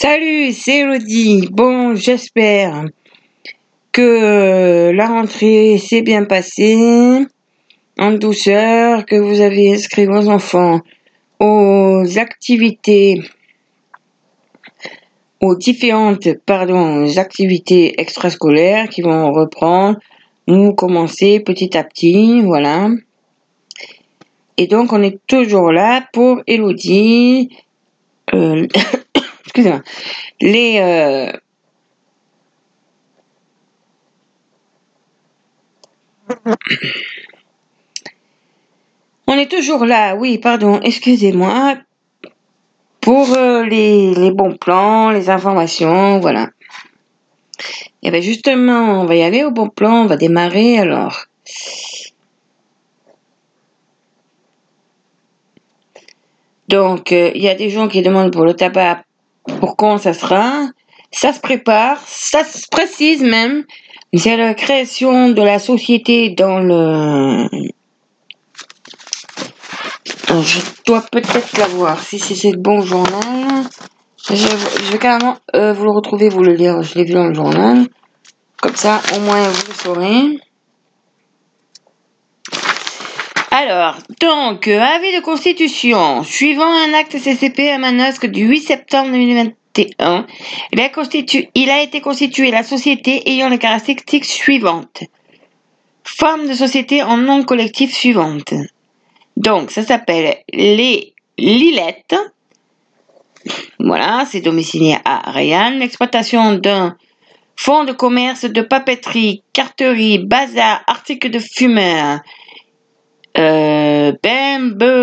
Salut, c'est Elodie. Bon, j'espère que la rentrée s'est bien passée en douceur, que vous avez inscrit vos enfants aux activités, aux différentes, pardon, activités extrascolaires qui vont reprendre ou commencer petit à petit, voilà. Et donc, on est toujours là pour Elodie. Euh, les euh, on est toujours là, oui, pardon, excusez-moi, pour euh, les, bons plans, les informations, voilà. Et bien justement, on va y aller au bon plan, on va démarrer alors. Donc, euh, il y a des gens qui demandent pour le tabac pour quand ça sera. Ça se prépare, ça se précise même. C'est la création de la société dans le... Je dois peut-être la voir, si c'est le bon journal. Je, vais carrément euh, vous le retrouver, vous le lire. Je l'ai vu dans le journal. Comme ça, au moins, vous le saurez. Alors, donc, avis de constitution. Suivant un acte CCP à Manosque du 8 septembre 2021, il a, été constitué la société ayant les caractéristiques suivantes. Forme de société en nom collectif suivante. Donc, ça s'appelle les Lilettes. Voilà, c'est domicilié à Rayanne. L'exploitation d'un fonds de commerce de papeterie, carterie, bazar, articles de fumeur, euh,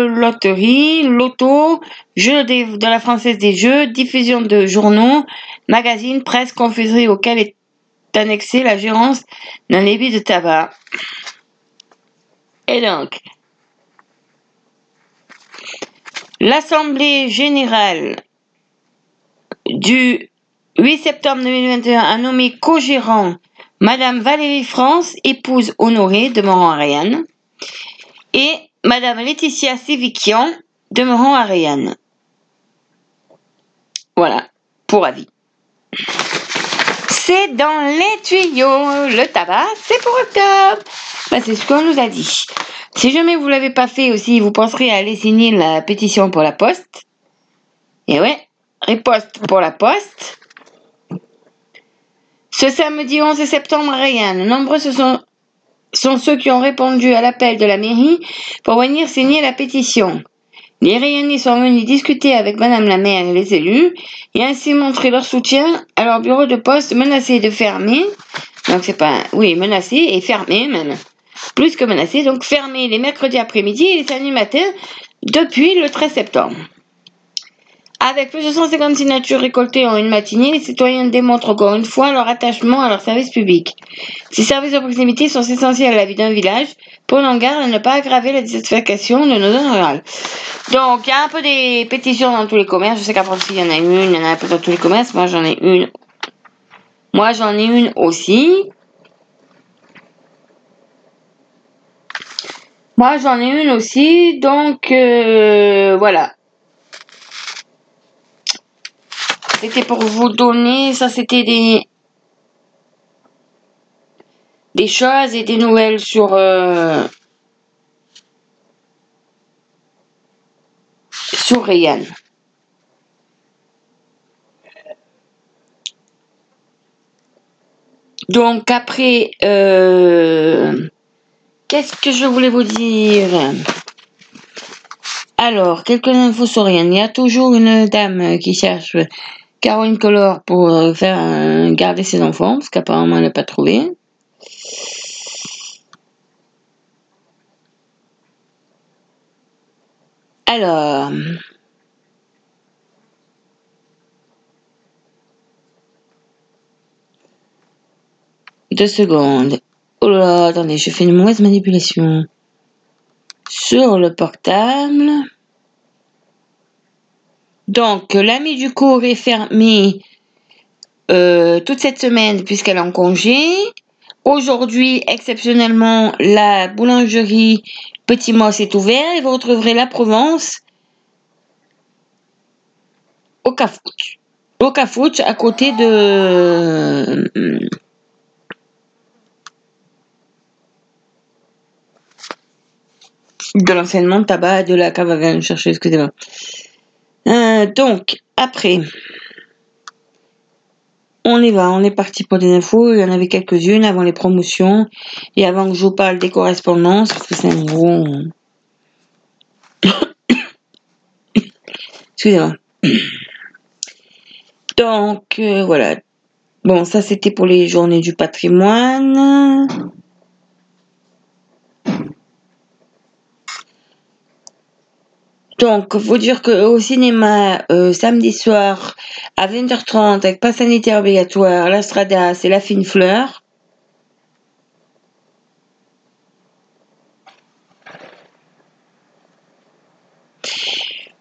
loterie, loto, jeu de, la française des jeux, diffusion de journaux, magazines, presse, confiserie auquel est annexée la gérance d'un débit de tabac. Et donc, l'Assemblée générale du 8 septembre 2021 a nommé co-gérant Madame Valérie France, épouse honorée de Moran-Ariane et Madame Laetitia Séviquian, demeurant à Rayanne. Voilà, pour avis. C'est dans les tuyaux. Le tabac, c'est pour octobre. Ben, c'est ce qu'on nous a dit. Si jamais vous l'avez pas fait aussi, vous penserez à aller signer la pétition pour la poste. Et ouais, riposte pour la poste. Ce samedi 11 septembre Rayanne, nombreux se sont sont ceux qui ont répondu à l'appel de la mairie pour venir signer la pétition. Les Rayonnais sont venus discuter avec Madame la maire et les élus et ainsi montrer leur soutien à leur bureau de poste menacé de fermer. Donc c'est pas, oui, menacé et fermé même. Plus que menacé, donc fermé les mercredis après-midi et les samedis matins depuis le 13 septembre. Avec plus de 150 signatures récoltées en une matinée, les citoyens démontrent encore une fois leur attachement à leur service public. Ces services de proximité sont essentiels à la vie d'un village, pour en garde à ne pas aggraver la dissatisfaction de nos zones rurales. Donc, il y a un peu des pétitions dans tous les commerces. Je sais qu'à France, il y en a une, il y en a un peu dans tous les commerces. Moi, j'en ai une. Moi, j'en ai une aussi. Moi, j'en ai une aussi. Donc, euh, voilà. C'était pour vous donner, ça c'était des des choses et des nouvelles sur euh, sur Ryan. Donc après, euh, qu'est-ce que je voulais vous dire? Alors, quelques infos sur rien. Il y a toujours une dame qui cherche Caroline Color pour euh, faire garder ses enfants, parce qu'apparemment elle n'a pas trouvé. Alors. Deux secondes. Oh là, attendez, je fais une mauvaise manipulation. Sur le portable. Donc, l'ami du cours est fermé euh, toute cette semaine puisqu'elle est en congé. Aujourd'hui, exceptionnellement, la boulangerie Petit Moss est ouverte et vous retrouverez la Provence au Cafouche. au Cafouche, à côté de. de l'enseignement de tabac de la cave à chercher, excusez-moi. Euh, donc, après, on y va, on est parti pour des infos. Il y en avait quelques-unes avant les promotions et avant que je vous parle des correspondances, parce que c'est un gros. excusez-moi. Donc, euh, voilà. Bon, ça c'était pour les journées du patrimoine. Donc, faut dire qu'au cinéma, euh, samedi soir, à 20h30, avec pas sanitaire obligatoire, la Strada, c'est La Fine Fleur.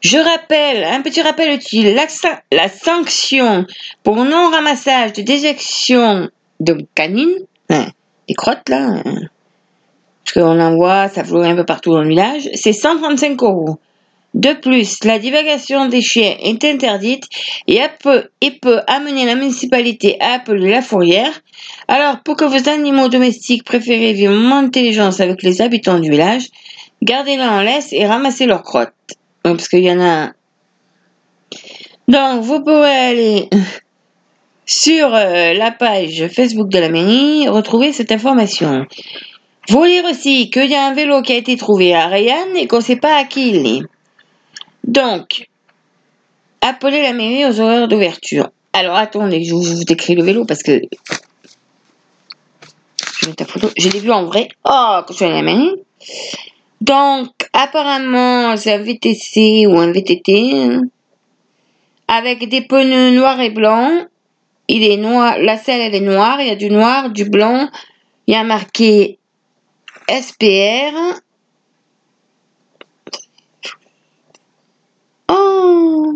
Je rappelle, un petit rappel utile, la, sanction pour non-ramassage de déjection de canines, hein, des crottes là, hein, parce qu'on en voit, ça fleurit un peu partout dans le village, c'est 135 euros. De plus, la divagation des chiens est interdite et peut, amener la municipalité à appeler la fourrière. Alors, pour que vos animaux domestiques préférés vivent en intelligence avec les habitants du village, gardez-les en laisse et ramassez leurs crottes. Parce qu'il y en a. Donc, vous pourrez aller sur euh, la page Facebook de la mairie, retrouver cette information. Vous lire aussi qu'il y a un vélo qui a été trouvé à Rayanne et qu'on ne sait pas à qui il est. Donc, appelez la mairie aux horaires d'ouverture. Alors attendez, je vous, décris le vélo parce que je mets ta photo. Je l'ai vu en vrai. Oh, quand je suis à la mairie. Donc, apparemment, c'est un VTC ou un VTT avec des pneus noirs et blancs. Il est noir, la selle elle est noire, il y a du noir, du blanc. Il y a marqué SPR Oh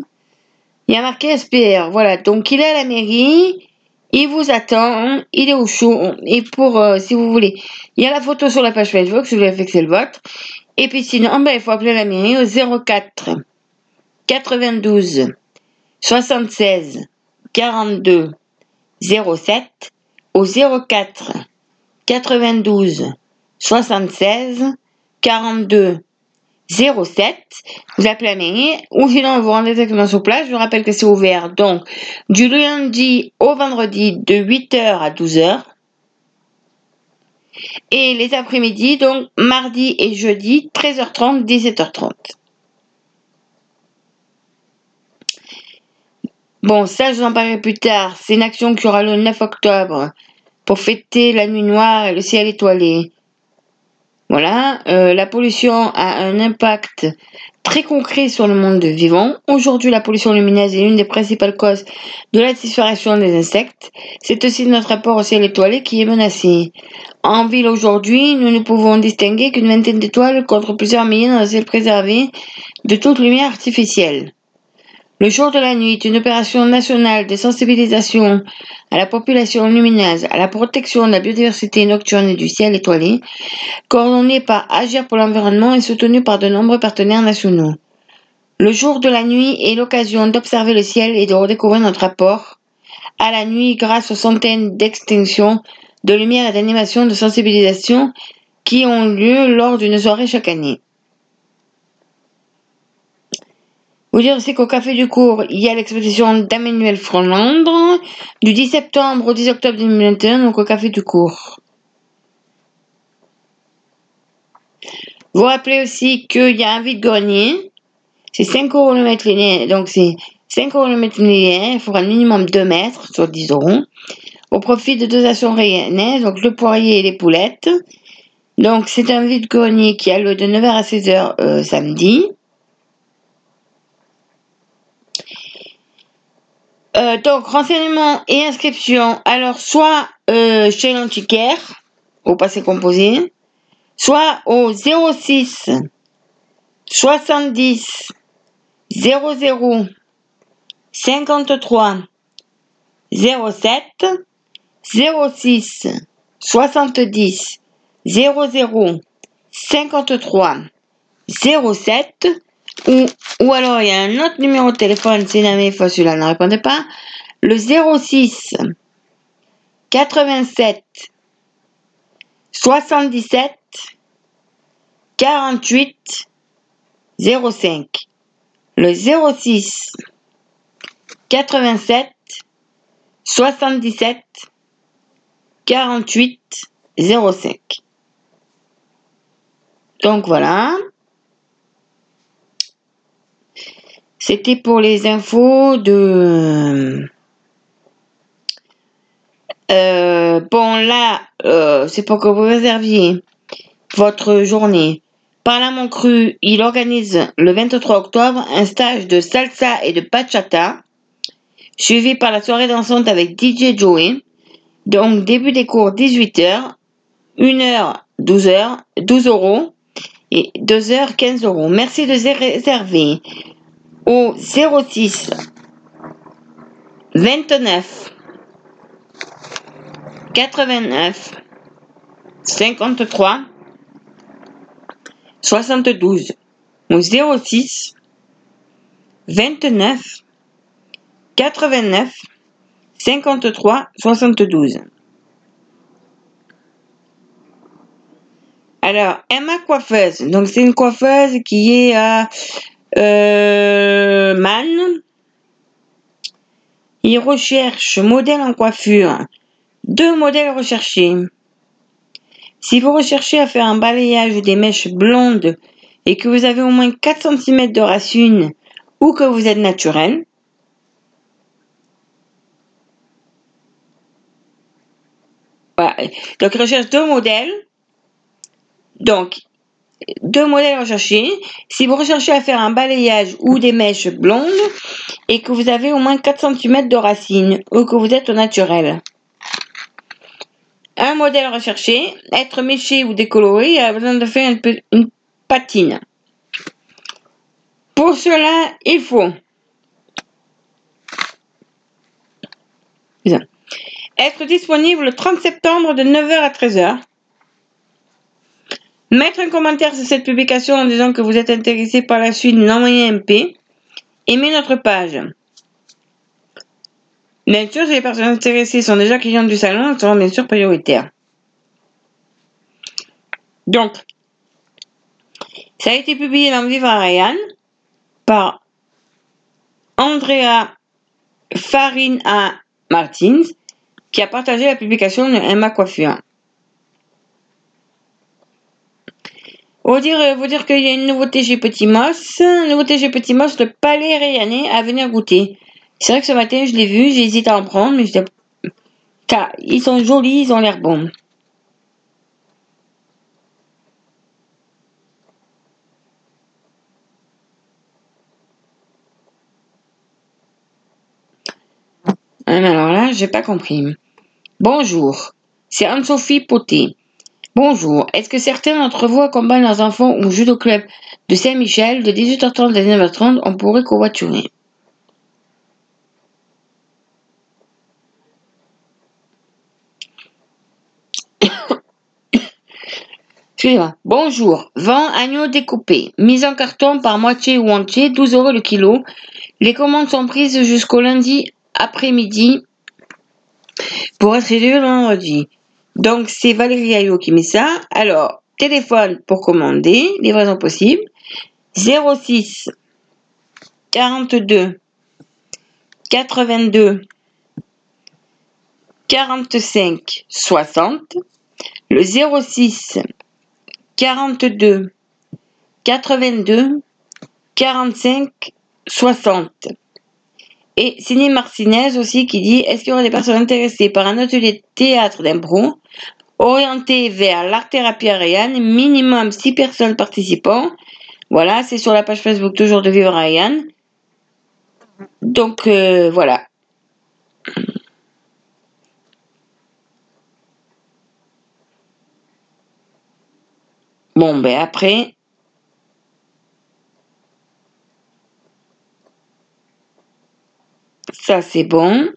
Il y a marqué SPR. Voilà. Donc, il est à la mairie. Il vous attend. Il est au chaud. Et pour, euh, si vous voulez, il y a la photo sur la page Facebook si vous voulez fixer le vote. Et puis sinon, ben, il faut appeler la mairie au 04 92 76 42 07 au 04 92 76 42 07. Vous appelez la mairie ou sinon vous rendez directement sur place. Je vous rappelle que c'est ouvert donc du lundi au vendredi de 8h à 12h. Et les après-midi, donc mardi et jeudi, 13h30, 17h30. Bon, ça, je vous en parlerai plus tard. C'est une action qui aura le 9 octobre pour fêter la nuit noire et le ciel étoilé. Voilà, euh, la pollution a un impact très concret sur le monde vivant. Aujourd'hui, la pollution lumineuse est l'une des principales causes de la disparition des insectes. C'est aussi notre rapport au ciel étoilé qui est menacé. En ville aujourd'hui, nous ne pouvons distinguer qu'une vingtaine d'étoiles contre plusieurs milliers dans le ciel préservé de toute lumière artificielle. Le jour de la nuit est une opération nationale de sensibilisation à la population lumineuse, à la protection de la biodiversité nocturne et du ciel étoilé, coordonnée par Agir pour l'environnement et soutenue par de nombreux partenaires nationaux. Le jour de la nuit est l'occasion d'observer le ciel et de redécouvrir notre rapport à la nuit grâce aux centaines d'extinctions de lumière et d'animations de sensibilisation qui ont lieu lors d'une soirée chaque année. Vous dire aussi qu'au Café du Cours, il y a l'exposition d'Emmanuel Frolandre du 10 septembre au 10 octobre 2021, donc au Café du Cours. Vous rappelez aussi qu'il y a un vide-grenier. C'est 5 euros le mètre. Donc c'est 5 euros le mètre. Il faudra un minimum 2 mètres sur 10 euros. Au profit de deux actions rayonnaises, donc le poirier et les poulettes. Donc c'est un vide-grenier qui a lieu de 9h à 16h euh, samedi. Euh, donc, renseignement et inscription, alors soit euh, chez l'antiquaire, au passé composé, soit au 06 70 00 53 07 06 70 00 53 07 ou, ou alors il y a un autre numéro de téléphone, si jamais fois celui-là ne répondait pas, le 06 87 77 48 05. Le 06 87 77 48 05. Donc voilà. C'était pour les infos de... Euh, bon là, euh, c'est pour que vous réserviez votre journée. Par mon cru, il organise le 23 octobre un stage de salsa et de bachata, suivi par la soirée dansante avec DJ Joey. Donc début des cours 18h, 1h 12h, 12 euros et 2h 15 euros. Merci de réserver au 06 29 89 53 72 au 06 29 89 53 72. Alors, Emma Coiffeuse, donc c'est une coiffeuse qui est à euh, Man. Il recherche modèle en coiffure. Deux modèles recherchés. Si vous recherchez à faire un balayage des mèches blondes et que vous avez au moins 4 cm de racine ou que vous êtes naturel, Donc, il recherche deux modèles. Donc, deux modèles recherchés. Si vous recherchez à faire un balayage ou des mèches blondes et que vous avez au moins 4 cm de racine ou que vous êtes au naturel. Un modèle recherché, être méché ou décoloré, a besoin de faire une, patine. Pour cela, il faut être disponible le 30 septembre de 9h à 13h. Mettre un commentaire sur cette publication en disant que vous êtes intéressé par la suite, d'envoyer un MP. Aimer notre page. Bien sûr, si les personnes intéressées sont déjà clientes du salon, elles seront bien sûr prioritaires. Donc, ça a été publié dans Vivre à Ryan par Andrea Farina Martins qui a partagé la publication de Emma Coiffure. Vous dire, vous dire qu'il y a une nouveauté chez Petit Moss. Nouveauté chez Petit Moss, le palais rayanné à venir goûter. C'est vrai que ce matin, je l'ai vu, j'ai hésité à en prendre, mais je Car ils sont jolis, ils ont l'air bons. Ah, alors là, j'ai pas compris. Bonjour, c'est Anne-Sophie Poté. Bonjour, est-ce que certains d'entre vous accompagnent leurs enfants au judo club de Saint-Michel de 18h30 à 19h30 On pourrait covoiturer. Bonjour. Vent agneau découpé. Mise en carton par moitié ou entier, 12 euros le kilo. Les commandes sont prises jusqu'au lundi après-midi pour être le vendredi. Donc, c'est Valérie Ayot qui met ça. Alors, téléphone pour commander, livraison possible. 06 42 82 45 60. Le 06 42 82 45 60. Et Ciné Martinez aussi qui dit Est-ce qu'il y aura des personnes intéressées par un atelier de théâtre d'impro orienté vers l'art-thérapie Ariane Minimum 6 personnes participant? Voilà, c'est sur la page Facebook toujours de Vivre Ariane. Donc euh, voilà. Bon, ben après, ça c'est bon.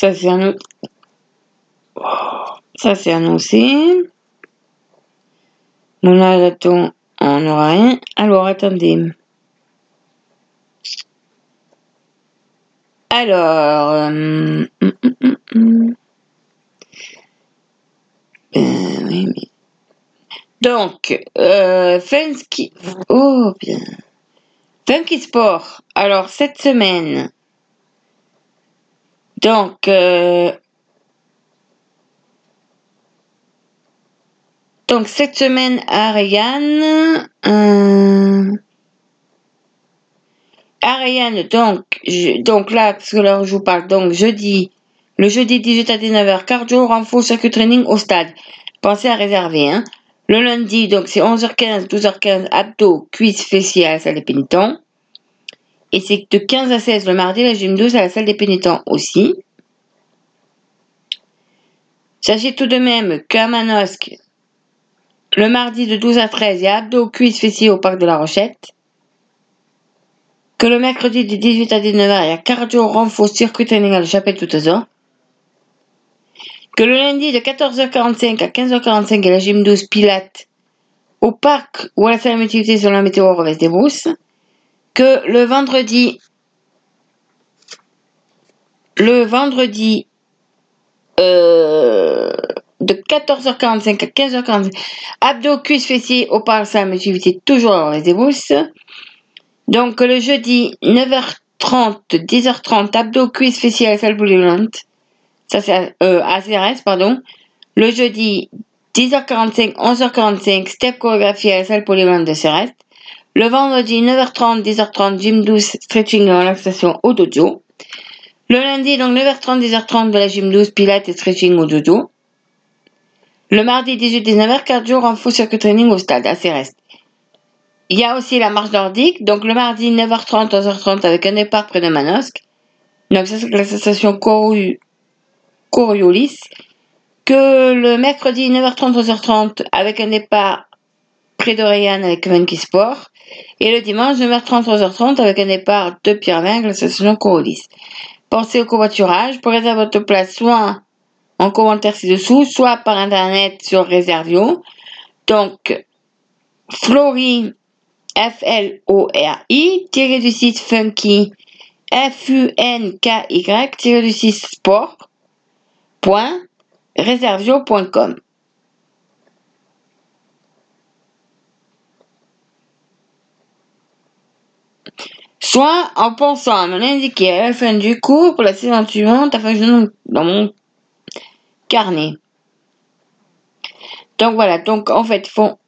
ça c'est un ça c'est annoncé. Bon là attends, on n'aura rien. Alors attendez. Alors, euh, hum, hum, hum, euh, donc, euh, oh bien, Funky Sport. Alors cette semaine, donc euh, donc cette semaine Ariane. Euh, Ariane, donc, donc là, parce que là, je vous parle, donc, jeudi, le jeudi 18 à 19h, cardio, renfort, circuit training au stade. Pensez à réserver, hein. Le lundi, donc, c'est 11h15, 12h15, abdos, cuisses, fessiers à la salle des pénitents. Et c'est de 15 à 16 le mardi, la gym 12 à la salle des pénitents aussi. Sachez tout de même qu'à Manosque, le mardi de 12 à 13, il y a abdos, cuisses, fessiers au parc de la Rochette que le mercredi de 18 à 19h, il y a cardio, renfort, circuit training à la chapelle tout à Que le lundi de 14h45 à 15h45, il y a la gym 12 Pilates au parc ou à la salle d'activité sur la météo revêt des brousses. Que le vendredi, le vendredi euh, de 14h45 à 15h45, abdos, cuisses, fessiers au parc, salle d'activité toujours au revêt des brousses. Donc le jeudi 9h30, 10h30, abdos, cuisses, fessiers à la salle polyvalente. Ça c'est euh, ACRS, pardon. Le jeudi 10h45, 11h45, step chorégraphie à la salle polyvalente de CRS. Le vendredi 9h30, 10h30, gym douce, stretching et relaxation au dojo. Le lundi, donc 9h30, 10h30 de la gym douce, pilates et stretching au dojo. Le mardi 18-19h, 4 jours en full circuit training au stade ACRS. Il y a aussi la marche nordique, donc le mardi 9h30, 11h30 avec un départ près de Manosque. Donc ça c'est la station Coriolis. Que le mercredi 9h30, 11h30 avec un départ près d'Oriane avec Monkey Sport. Et le dimanche 9h30, 11h30 avec un départ de Pierre la station Coriolis. Pensez au covoiturage. Pour réserver votre place, soit en commentaire ci-dessous, soit par internet sur Réservio. Donc, Florie F-L-O-R-I, tiré du site funky, F-U-N-K-Y, tiré du site sport, point, réservio.com. Soit en pensant à me l'indiquer à la fin du cours pour la saison suivante afin que je note dans mon carnet. Donc voilà, donc en fait, font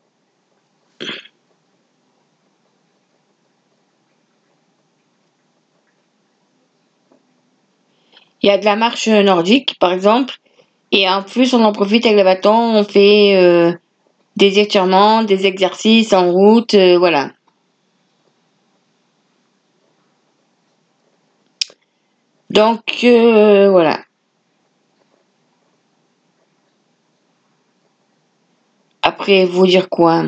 Il y a de la marche nordique, par exemple. Et en plus, on en profite avec le bâton. On fait euh, des étirements, des exercices en route. Euh, voilà. Donc, euh, voilà. Après, vous dire quoi?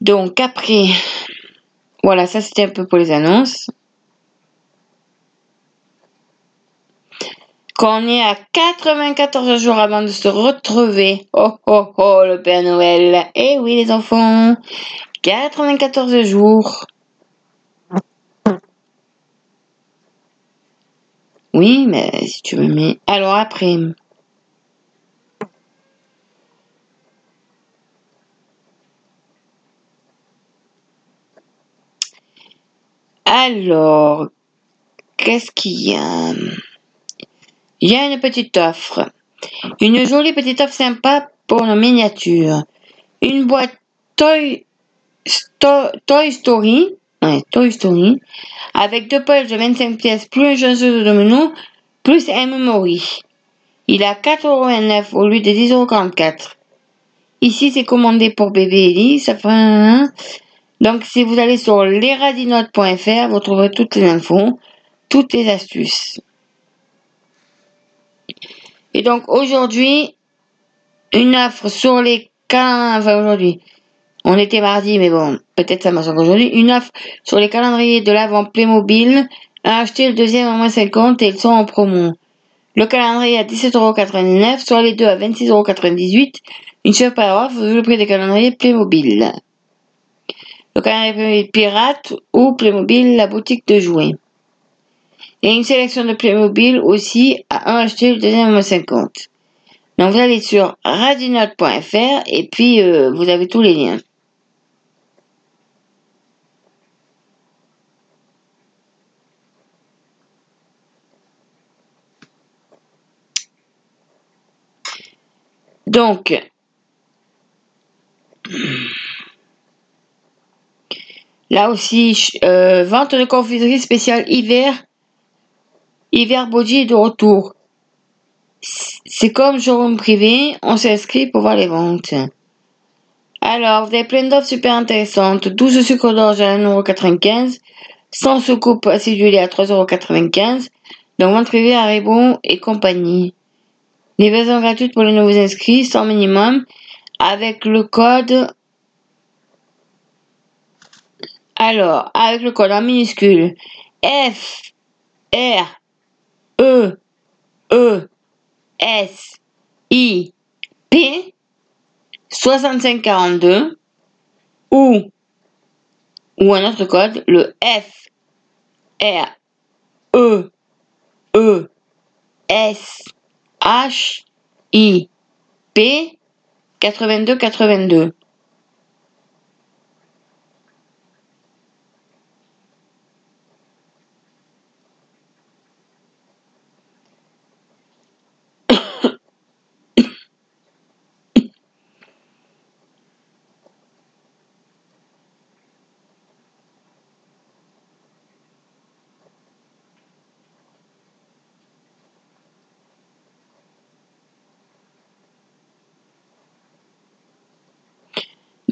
Donc, après, voilà, ça c'était un peu pour les annonces. Qu'on est à 94 jours avant de se retrouver. Oh oh oh, le Père Noël. Eh oui, les enfants. 94 jours. Oui, mais si tu me mets. Alors après. Alors, qu'est-ce qu'il y a? Il y a une petite offre. Une jolie petite offre sympa pour nos miniatures. Une boîte Toy, Story, Toy Story, avec deux poches de 25 pièces, plus un jeu de domino, plus un memory. Il a 4,29€ au lieu de 10,44€. Ici, c'est commandé pour bébé Ellie. Ça fait Donc, si vous allez sur lesradinotes.fr, vous trouverez toutes les infos, toutes les astuces. Et donc aujourd'hui, une offre sur les 15, enfin aujourd'hui, on était mardi, mais bon, peut-être ça m'a aujourd'hui, une offre sur les calendriers de l'avant Playmobil à acheter le deuxième à moins 50 et ils sont en promo. Le calendrier à 17,99€, soit les deux à 26,98€. Une super offre vu le prix des calendriers Playmobil. Le calendrier Pirate ou Playmobil la boutique de jouets. A une sélection de Playmobil aussi à un acheter le deuxième à moins 50. Donc vous allez sur radinote.fr et puis euh, vous avez tous les liens. Donc, là aussi, euh, vente de confiserie spéciale hiver. Hiver Body est de retour. C'est comme showroom privé, on s'inscrit pour voir les ventes. Alors, vous avez plein d'offres super intéressantes. 12 sucres d'orge à 1,95€, 100 soucoupes acidulées à 3,95€, donc vente privée à Ribon et compagnie. Livraison gratuite pour les nouveaux inscrits, sans minimum, avec le code. Alors, avec le code en minuscule F R E E S I P 6542 ou ou un autre code le F R E E S H I P 82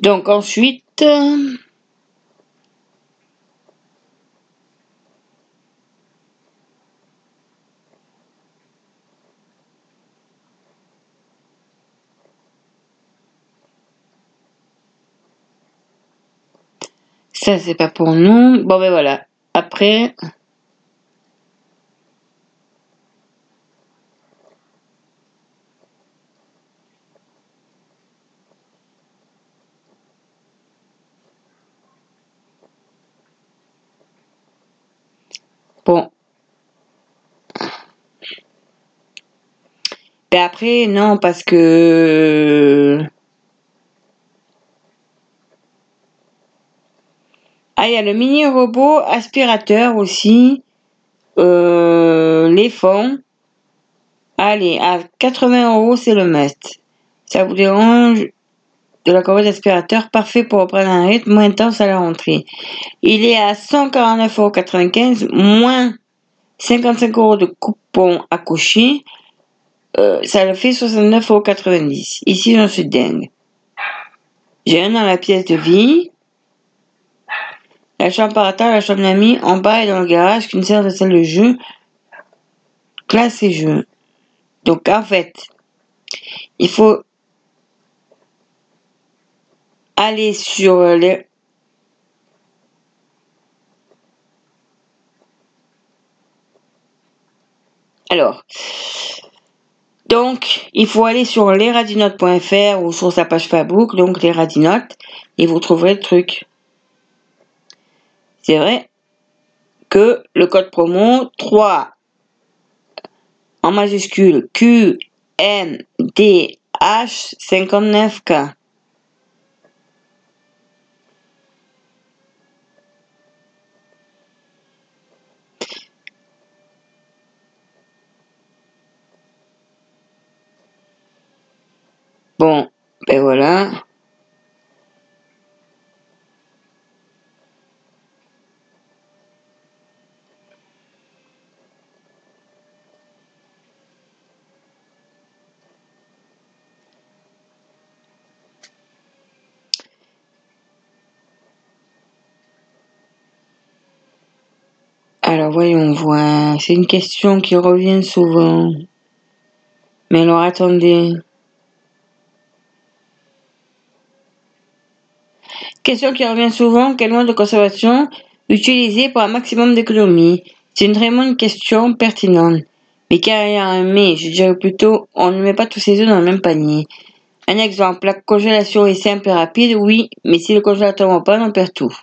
Donc ensuite, ça c'est pas pour nous. Bon ben voilà. Après. Bon. Après, non, parce que... Ah, il y a le mini robot aspirateur aussi. Euh, les fonds. Allez, à 80 euros, c'est le must. Ça vous dérange de la corvette aspirateur, parfait pour reprendre un rythme moins intense à la rentrée. Il est à 149,95 euros, moins 55 euros de coupon à cocher. Euh, ça le fait 69,90 euros. Ici, j'en suis dingue. J'ai un dans la pièce de vie. La chambre par terre, la chambre d'amis, en bas et dans le garage, qu'une sert de salle de jeu. Classe et jeu. Donc, en fait, il faut aller sur les alors donc il faut aller sur lesradinotes.fr ou sur sa page Facebook donc les radinotes et vous trouverez le truc. C'est vrai que le code promo 3 en majuscule Q M D H 59K Bon, ben voilà. Alors voyons voir. C'est une question qui revient souvent. Mais alors attendez. Question qui revient souvent, quel mode de conservation utiliser pour un maximum d'économie C'est une très bonne question pertinente. Mais car il un mais, je dirais plutôt, on ne met pas tous ses œufs dans le même panier. Un exemple, la congélation est simple et rapide, oui, mais si le congélateur va pas, on perd tout.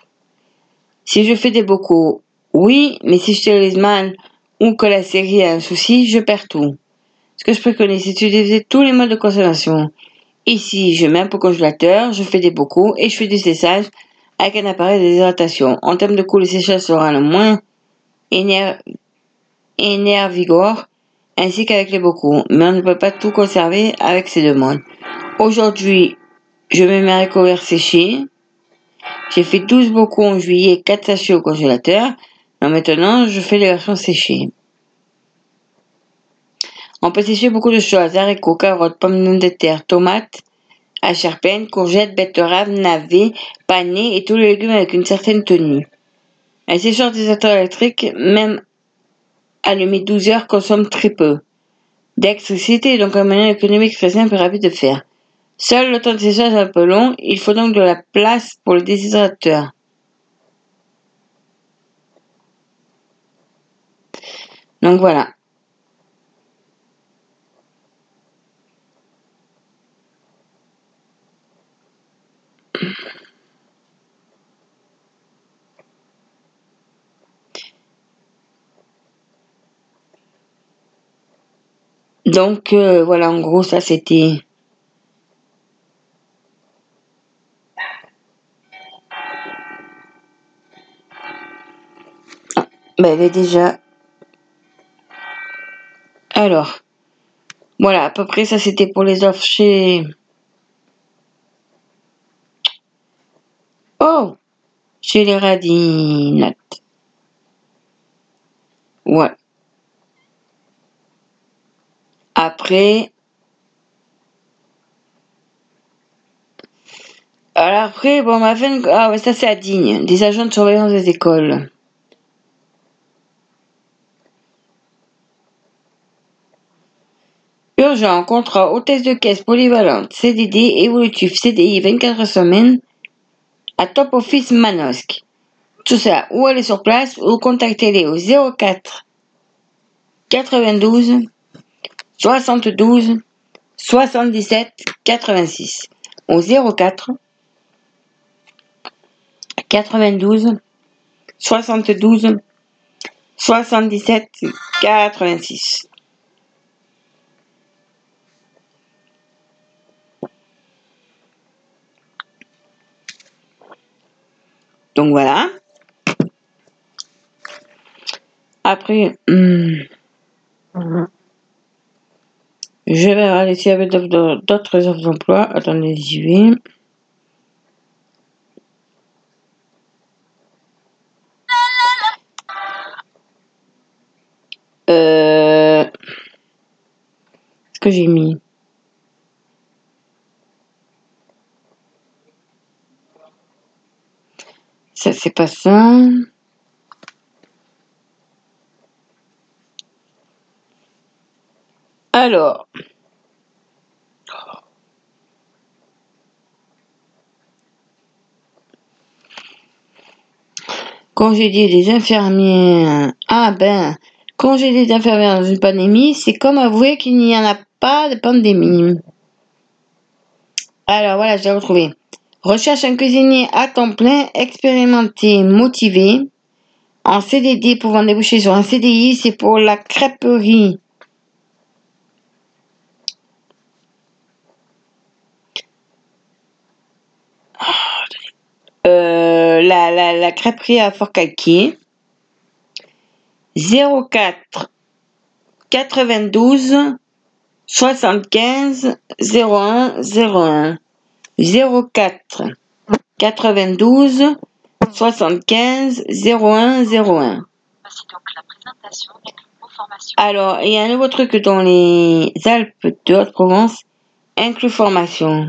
Si je fais des bocaux, oui, mais si je stérilise mal ou que la série a un souci, je perds tout. Ce que je préconise, c'est d'utiliser tous les modes de conservation. Ici, je mets un peu congélateur, je fais des bocaux et je fais du séchage avec un appareil de déshydratation. En termes de coût, le séchage sera le moins énervigore ainsi qu'avec les bocaux, mais on ne peut pas tout conserver avec ces deux modes. Aujourd'hui, je mets mes haricots verts séchés. J'ai fait 12 bocaux en juillet, 4 sachets au congélateur. maintenant, je fais les versions séchées. On peut sécher beaucoup de choses. Haricots, carottes, pommes de terre, tomates, acharpènes, courgettes, betteraves, navets, panais et tous les légumes avec une certaine tenue. Un sécheur utilisateur électrique, même allumé 12 heures, consomme très peu d'électricité, donc un moyen économique très simple et rapide de faire. Seul le temps de séchage est un peu long, il faut donc de la place pour le déshydrateur. Donc voilà. Donc euh, voilà, en gros, ça c'était Ben, est déjà. Alors. Voilà, à peu près ça c'était pour les offres chez. Oh Chez les radinates. Ouais. Après. Alors après, bon, ma fin. Ah ouais, ça c'est à Digne, des agents de surveillance des écoles. Urgent, contrat hôtesse de caisse polyvalente, CDD évolutif, CDI 24 semaines, à Top Office Manosque. Tout ça, ou aller sur place, ou contactez-les au 04 92 72 77 86. Au 04 92 72 77 86. Donc voilà. Après, hmm, je vais aller s'il y avait d'autres offres d'emploi. Attendez, j'y vais. Euh, ce que j'ai mis? Ça, c'est pas ça. Alors. Congédier des infirmières. Ah ben, congédier des infirmières dans une pandémie, c'est comme avouer qu'il n'y en a pas de pandémie. Alors voilà, je l'ai retrouvé. Recherche un cuisinier à temps plein, expérimenté, motivé. En CDD pouvant déboucher sur un CDI, c'est pour la crêperie. Euh, la, crêperie à Fort-Calquier. 04 92 75 01 01. 04 92 75 01 01. Alors, il y a un nouveau truc dans les Alpes de Haute-Provence, inclus formation.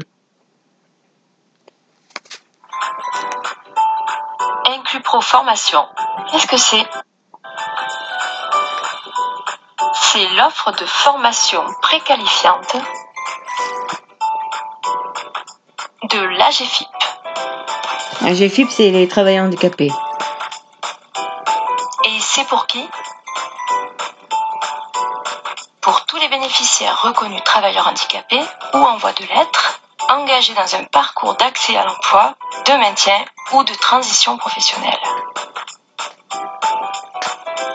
Inclus pro formation. Qu'est-ce que c'est? C'est l'offre de formation préqualifiante de l'AGFIP. L'AGFIP, c'est les travailleurs handicapés. Et c'est pour qui? Pour tous les bénéficiaires reconnus travailleurs handicapés ou en voie de lettres, engagés dans un parcours d'accès à l'emploi, de maintien ou de transition professionnelle.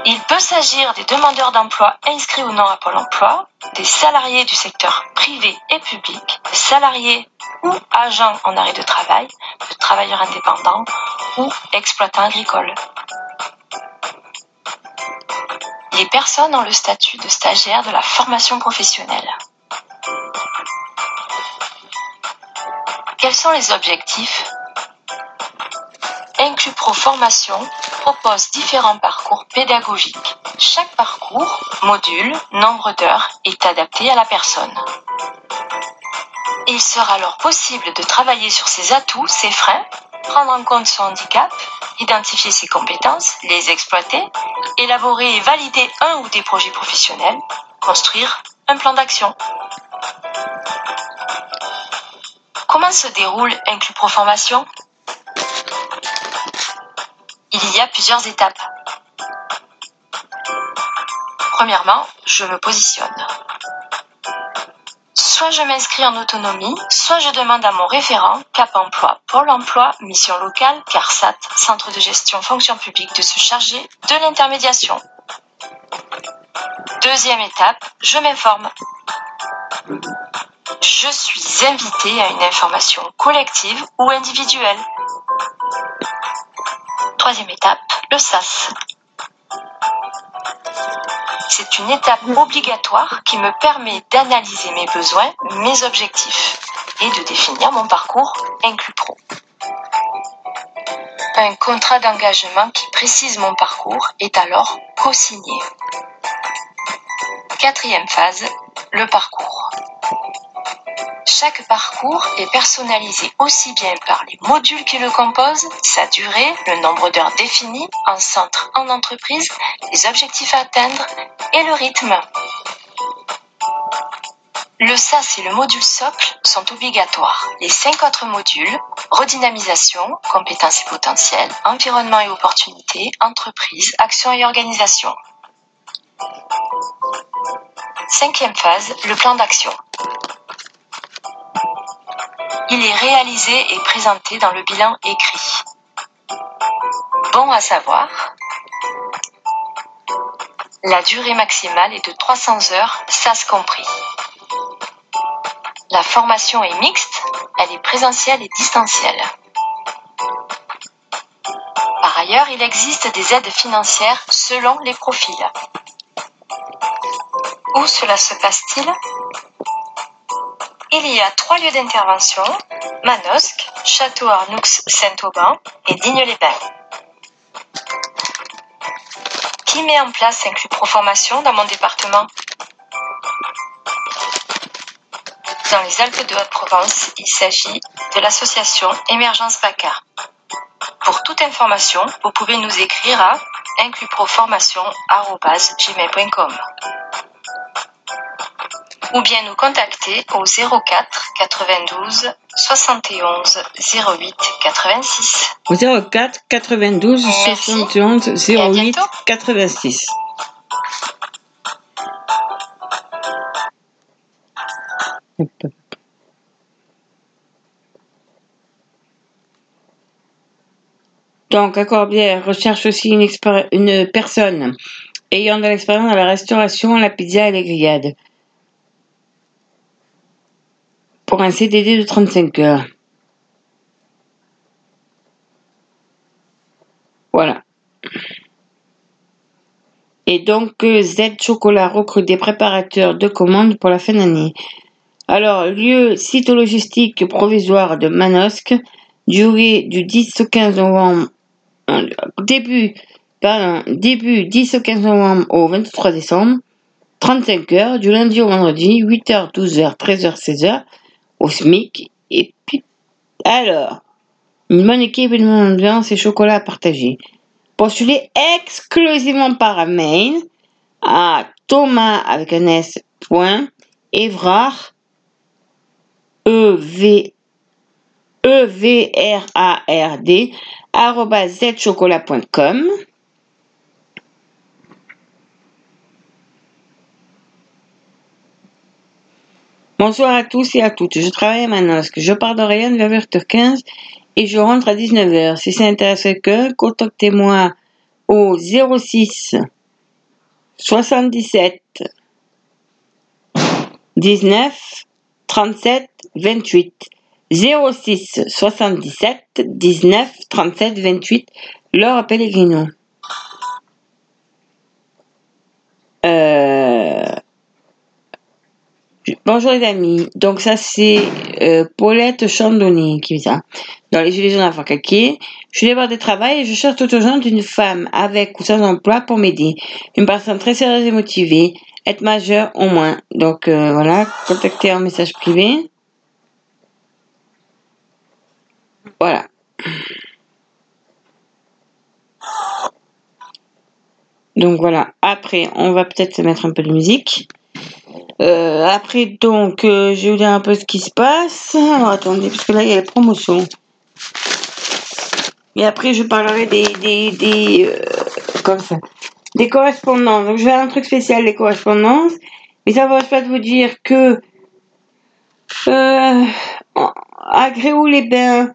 Il peut s'agir des demandeurs d'emploi inscrits ou non à Pôle emploi, des salariés du secteur privé et public, salariés ou agents en arrêt de travail, de travailleurs indépendants ou exploitants agricoles. Les personnes ont le statut de stagiaire de la formation professionnelle. Quels sont les objectifs? Inclus Formation propose différents parcours pédagogiques. Chaque parcours, module, nombre d'heures est adapté à la personne. Il sera alors possible de travailler sur ses atouts, ses freins, prendre en compte son handicap, identifier ses compétences, les exploiter, élaborer et valider un ou des projets professionnels, construire un plan d'action. Comment se déroule Inclus Pro Formation? Il y a plusieurs étapes. Premièrement, je me positionne. Soit je m'inscris en autonomie, soit je demande à mon référent, Cap Emploi, Pôle Emploi, Mission Locale, CARSAT, Centre de gestion fonction publique, de se charger de l'intermédiation. Deuxième étape, je m'informe. Je suis invité à une information collective ou individuelle. Troisième étape, le SAS. C'est une étape obligatoire qui me permet d'analyser mes besoins, mes objectifs et de définir mon parcours inclus pro. Un contrat d'engagement qui précise mon parcours est alors co-signé. Quatrième phase, le parcours. Chaque parcours est personnalisé aussi bien par les modules qui le composent, sa durée, le nombre d'heures définies, en centre, en entreprise, les objectifs à atteindre et le rythme. Le SAS et le module socle sont obligatoires. Les cinq autres modules, redynamisation, compétences et potentiels, environnement et opportunités, entreprise, action et organisation. Cinquième phase, le plan d'action. Il est réalisé et présenté dans le bilan écrit. Bon à savoir, la durée maximale est de 300 heures, SAS compris. La formation est mixte, elle est présentielle et distancielle. Par ailleurs, il existe des aides financières selon les profils. Où cela se passe-t-il? Il y a trois lieux d'intervention, Manosque, Château-Arnoux-Saint-Auban et Digne-les-Bains. Qui met en place Pro Formation dans mon département? Dans les Alpes de Haute-Provence, il s'agit de l'association Émergence PACA. Pour toute information, vous pouvez nous écrire à inclusproformation.gmail.com ou bien nous contacter au 04 92 71 08 86. 04 92 Merci. 71 Et à 08 bientôt. 86. Donc, à Corbière recherche aussi une, une personne ayant de l'expérience dans la restauration, la pizza et les grillades. Pour un CDD de 35 heures. Voilà. Et donc, euh, Z Chocolat recrute des préparateurs de commandes pour la fin d'année. Alors, lieu site logistique provisoire de Manosque, durée du 10 au 15 novembre, euh, début, début 10 au 15 novembre au 23 décembre, 35 heures, du lundi au vendredi, 8h, 12h, 13h, 16h, au SMIC. Et puis, alors, une bonne équipe, une bonne ambiance et chocolat à partager. Postulez exclusivement par mail à Thomas avec un S. Point, Evrard, E V E V R A R D arobase zchocolat.com. Bonsoir à tous et à toutes. Je travaille à Manosque. Je pars d'Orléans vers 8h15 et je rentre à 19h. Si ça intéresse quelqu'un, contactez-moi au 06 77 19 37 28. 06 77 19 37 28. Laure Pellegrino. Euh... Bonjour les amis. Donc ça c'est euh, Paulette Chandonnet qui fait ça. Dans les Gilets jaunes Je suis débordée de travail et je cherche urgence une femme avec ou sans emploi pour m'aider. Une personne très sérieuse et motivée. Être majeure au moins. Donc euh, voilà, contactez en message privé. Voilà. Donc voilà, après on va peut-être se mettre un peu de musique. Euh, après, donc, euh, je vais vous dire un peu ce qui se passe. Alors, attendez, parce que là, il y a la promotion. Et après, je parlerai des, des, des euh, comme ça, des correspondances. Donc, je vais faire un truc spécial, les correspondances. Mais ça va pas vous dire que à Gréoux-les-Bains,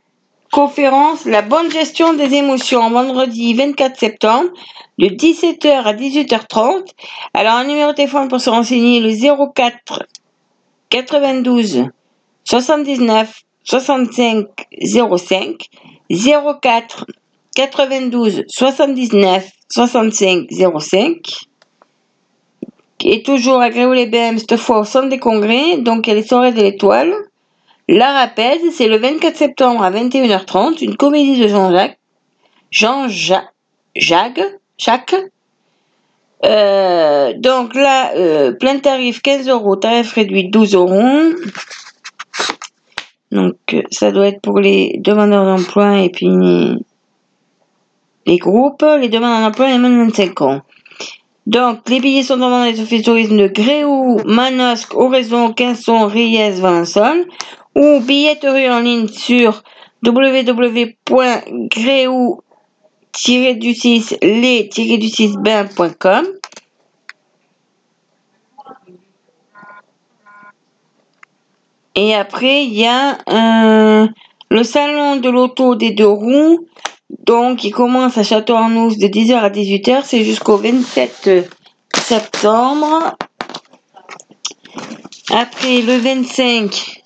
conférence La bonne gestion des émotions, vendredi 24 septembre de 17h à 18h30. Alors, un numéro de téléphone pour se renseigner, le 04 92 79 65 05 04 92 79 65 05 et toujours à Gréoux-les-Bains, cette fois au centre des congrès, donc a les soirées de l'étoile. La Rapède, c'est le 24 septembre à 21h30, une comédie de Jean-Jacques. Jean-Jacques. Jacques. Euh, donc là, euh, plein tarif 15 euros, tarif réduit 12 euros. Donc ça doit être pour les demandeurs d'emploi et puis les groupes, les demandeurs d'emploi et moins de 25 ans. Donc les billets sont en vente les offices de tourisme de Gréoux, Manosque, Oraison, Quinson, Riez, Valençol ou billetterie en ligne sur www.gréoux du 6 les du 6 bain.com et après il y a euh, le salon de l'auto des deux roues. Donc il commence à Château-Arnoux de 10h à 18h c'est jusqu'au 27 septembre. Après le 25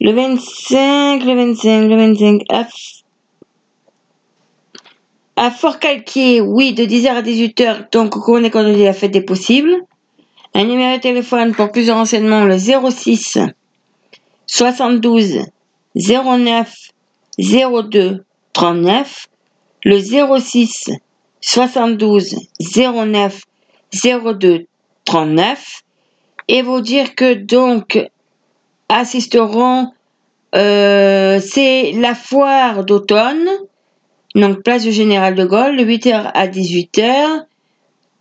le 25 le 25 le 25 à Fort-Calquier, oui, de 10h à 18h, donc au cours quand on la fête des possibles. Un numéro de téléphone pour plus de renseignements, le 06 72 09 02 39. Le 06 72 09 02 39. Et vous dire que donc assisteront, euh, c'est la foire d'automne donc place du Général de Gaulle, de 8h à 18h,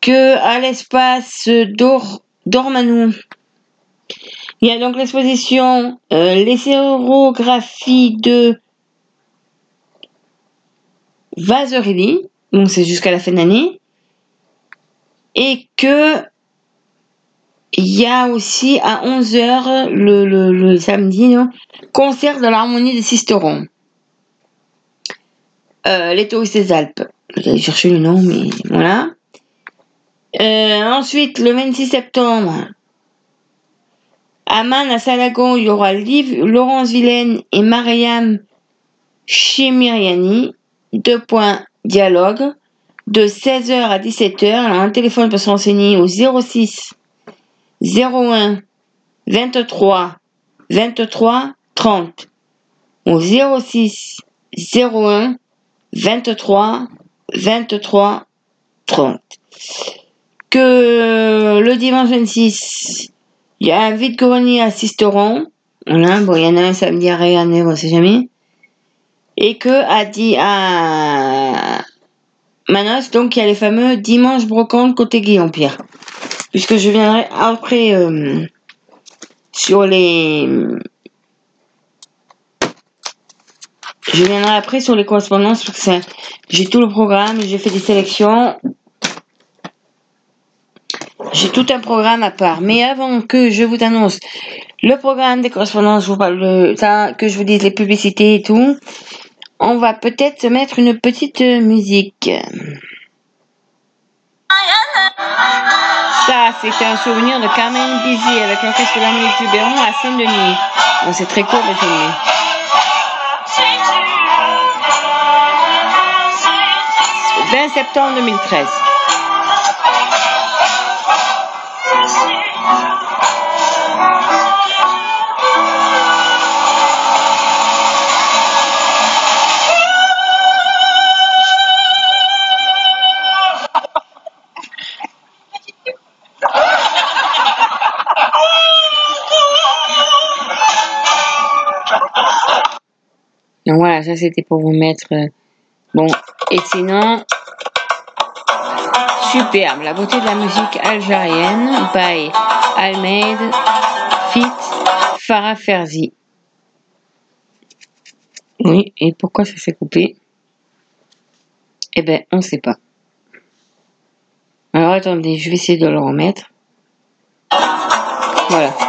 que à l'espace d'Ormanou. Il y a donc l'exposition euh, Les sérographies de Vaserilli, donc c'est jusqu'à la fin de l'année, et que il y a aussi à 11h le, samedi, concert de l'harmonie des Sisterons. Euh, les touristes des Alpes. J'ai cherché le nom, mais voilà. Euh, ensuite, le 26 septembre, à Man, à il y aura Liv, Laurence Vilaine et Mariam Chimiriani. Deux points dialogue. De 16h à 17h. Alors, un téléphone peut se renseigner au 06 01 23 23 30. Au 06 01 23, 23, 30. Que le dimanche 26, il y a un vide-grenier assisteront. Voilà, bon, il y en a un samedi à Réané, on sait jamais. Et que a à Manos, donc il y a les fameux dimanches brocantes côté Guillaume-Pierre. Puisque je viendrai après euh, sur les Je viendrai après sur les correspondances parce que j'ai tout le programme, j'ai fait des sélections. J'ai tout un programme à part. Mais avant que je vous annonce le programme des correspondances, je vous parle de ça, que je vous dise les publicités et tout, on va peut-être mettre une petite musique. Ça, c'est un souvenir de Carmen Bizi avec l'orchestre philharmonique du Béron à Saint-Denis. Bon, c'est très court, mais c'est mieux. 20 septembre 2013. Donc voilà, ça c'était pour vous mettre. euh, Bon, et sinon, superbe, la beauté de la musique algérienne by Almeid Fit Farah Ferzi. Oui, et pourquoi ça s'est coupé? Eh ben, on sait pas. Alors attendez, je vais essayer de le remettre. Voilà.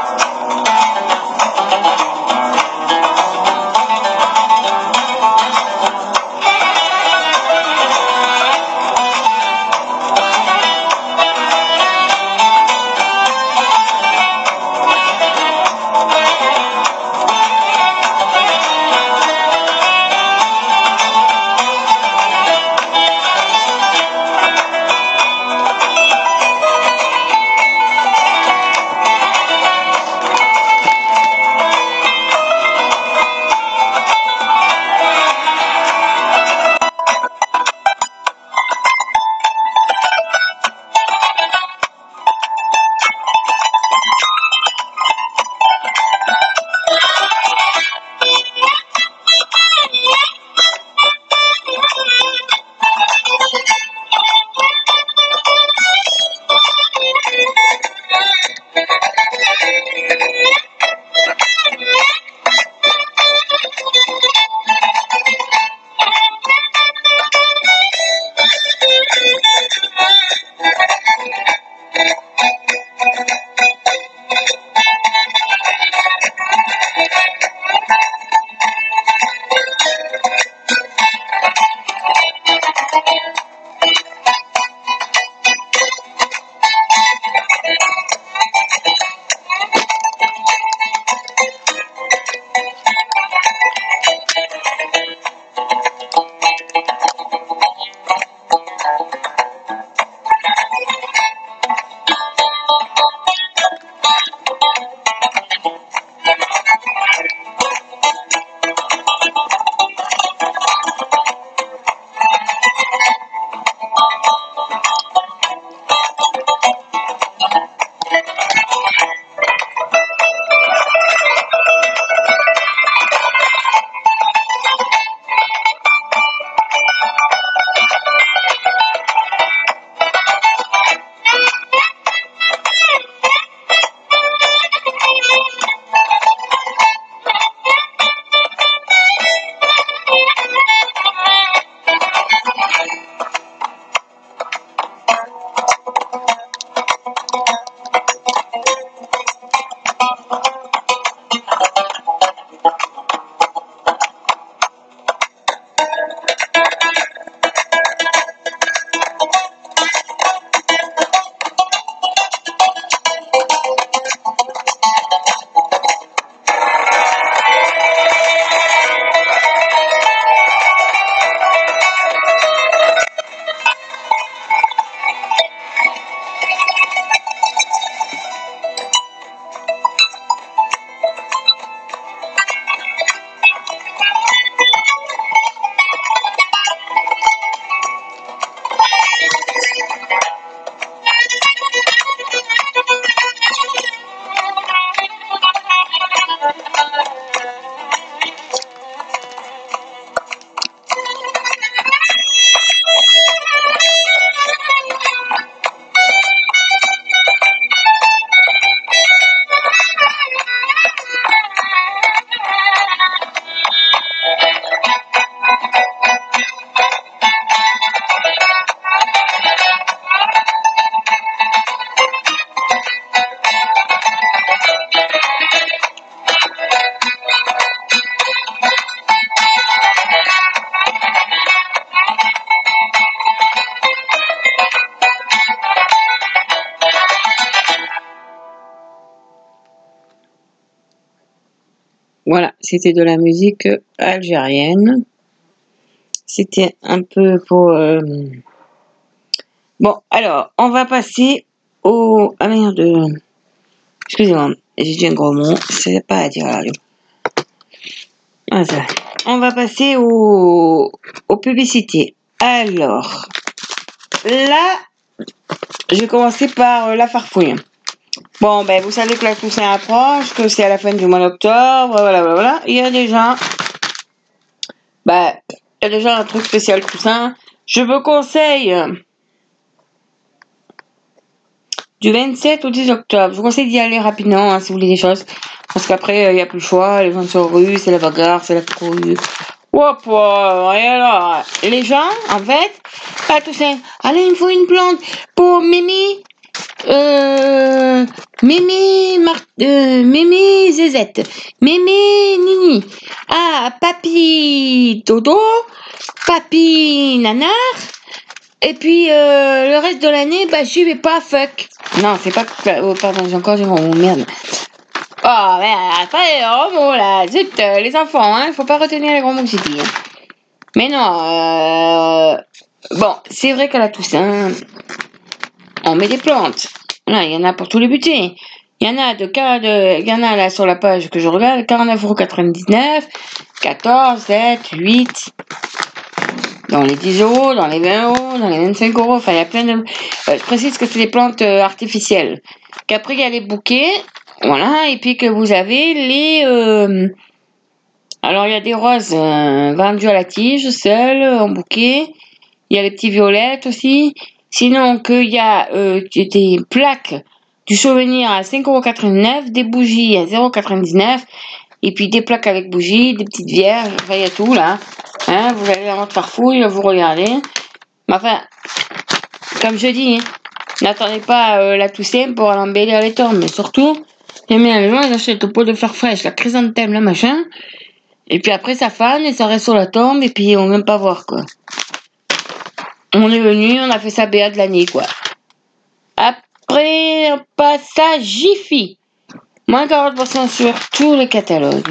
C'était de la musique algérienne. C'était un peu pour... euh, Bon, alors, on va passer au... Ah merde. Excusez-moi, j'ai dit un gros mot. C'est pas à dire à. Ah, ça. On va passer au... aux publicités. Alors, là, je vais commencer par euh, la farfouille. Bon, ben, vous savez que la Toussaint approche, que c'est à la fin du mois d'octobre, voilà, voilà, voilà. Il y a déjà, ben, il y a déjà un truc spécial Toussaint. Je vous conseille euh, du 27 au 10 octobre. Je vous conseille d'y aller rapidement, hein, si vous voulez des choses. Parce qu'après, euh, il n'y a plus le choix. Les gens sont rue, c'est la bagarre, c'est la courue. Hop, et alors, les gens, en fait, à Toussaint, allez, il me faut une plante pour Mimi, euh, Mémé, Mar euh, Mémé Zézette, Mémé Nini, ah, Papy Dodo, Papy Nanar, et puis euh, le reste de l'année, bah je vais pas fuck. Non, c'est pas... Oh, pardon, j'ai encore oh, merde. Oh, merde, après, oh, bon, là, zut, les enfants, hein, faut pas retenir les gros mots que j'ai dit. hein. Mais non, euh... Bon, c'est vrai qu'à la Toussaint, on met des plantes. Là, il y en a pour tous les budgets. Il y en a de, de il y en a là sur la page que je regarde, 49,99€, 14, 7, 8, dans les 10 euros, dans les 20 euros, dans les 25 euros. Il y a plein de. euh, je précise que c'est des plantes euh, artificielles. Qu'après, il y a les bouquets. Voilà. Et puis que vous avez les. euh, Alors, il y a des roses vendues à la tige, seules, en bouquet. Il y a les petits violettes aussi. Sinon, qu'il y a euh, des plaques du souvenir à 5,89€, des bougies à 0,99€, et puis des plaques avec bougies, des petites vierges, enfin, il y a tout là. Hein, vous allez dans votre farfouille, vous regardez. Mais enfin, comme je dis, hein, n'attendez pas euh, la Toussaint pour aller embellir les tombes, mais surtout, bien les gens, ils achètent au pot de fleurs fraîches, la chrysanthème, le machin, et puis après ça fane et ça reste sur la tombe, et puis on ne même pas voir quoi. On est venu, on a fait sa BA de l'année quoi. Après, on passe à Jiffy. Moins 40% sur tous les catalogues.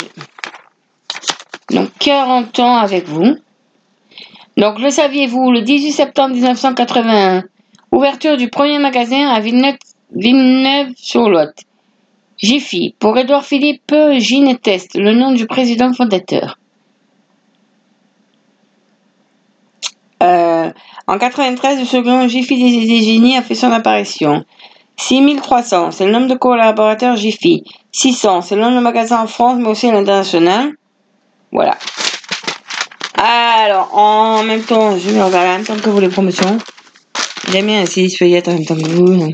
Donc 40 ans avec vous. Donc le saviez-vous, le 18 septembre 1981, ouverture du premier magasin à Villeneuve, Villeneuve-sur-Lot. Jiffy, pour Édouard Philippe Ginetest, le nom du président fondateur. Euh, en 93, le second Jiffy des génies a fait son apparition. 6300, c'est le nombre de collaborateurs Jiffy. 600, c'est le nombre de magasins en France, mais aussi à l'international. Voilà. Alors, en même temps, je vais regarder en même temps que vous les promotions. J'aime bien essayer de en même temps que vous.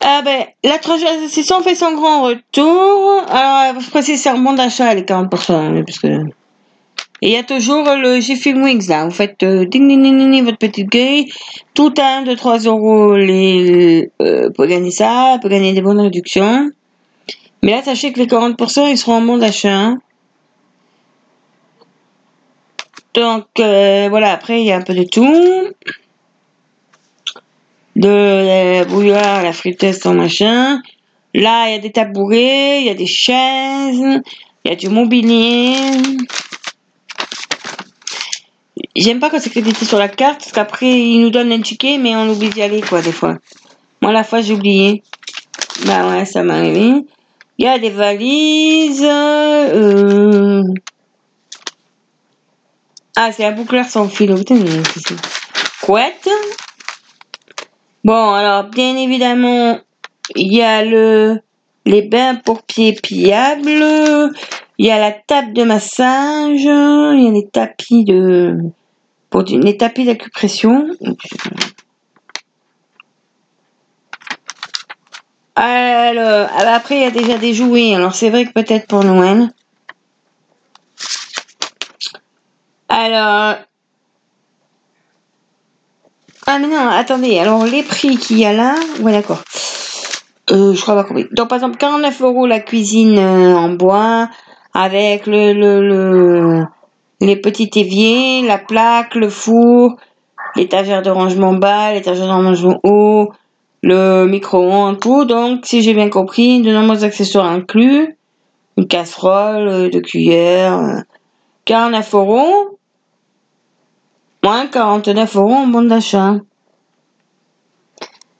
Ah ben, la tranche d'association fait son grand retour. Alors, je précise, c'est un bon d'achat, les 40%. hein, Parce que... Et il y a toujours le Jiffy Wings, là. Vous faites euh, ding, ding, ding, ding, votre petite grille. Tout à 1 de 3 euros les, euh, pour gagner ça, pour gagner des bonnes réductions. Mais là, sachez que les 40%, ils seront en bon d'achat. hein. Donc, euh, voilà, après, il y a un peu de tout. De la bouilloire, la friteuse, son machin. Là, il y a des tabourets, il y a des chaises, il y a du mobilier. J'aime pas quand c'est crédité sur la carte, parce qu'après, ils nous donnent un ticket, mais on oublie d'y aller, quoi, des fois. Moi, la fois, j'ai oublié. Bah ouais, ça m'est arrivé. Il y a des valises. Euh... Ah, c'est la boucleur sans fil. Putain, mais. Couette. Bon, alors, bien évidemment, il y a le les bains pour pieds pliables. Il y a la table de massage. Il y a les tapis de pour les tapis d'acupression. Alors, alors après, il y a déjà des jouets. Alors, c'est vrai que peut-être pour Noël. Alors. Ah, mais non, attendez. Alors, les prix qu'il y a là. Ouais, d'accord. Euh, je crois pas compris. Donc, par exemple, 49 euros la cuisine euh, en bois. Avec le, le, les petits éviers, la plaque, le four, l'étagère de rangement bas, l'étagère de rangement haut, le micro-ondes, tout. Donc, si j'ai bien compris, de nombreux accessoires inclus. une casserole, deux cuillères, euh, 49 euros, moins 49 euros en bon d'achat.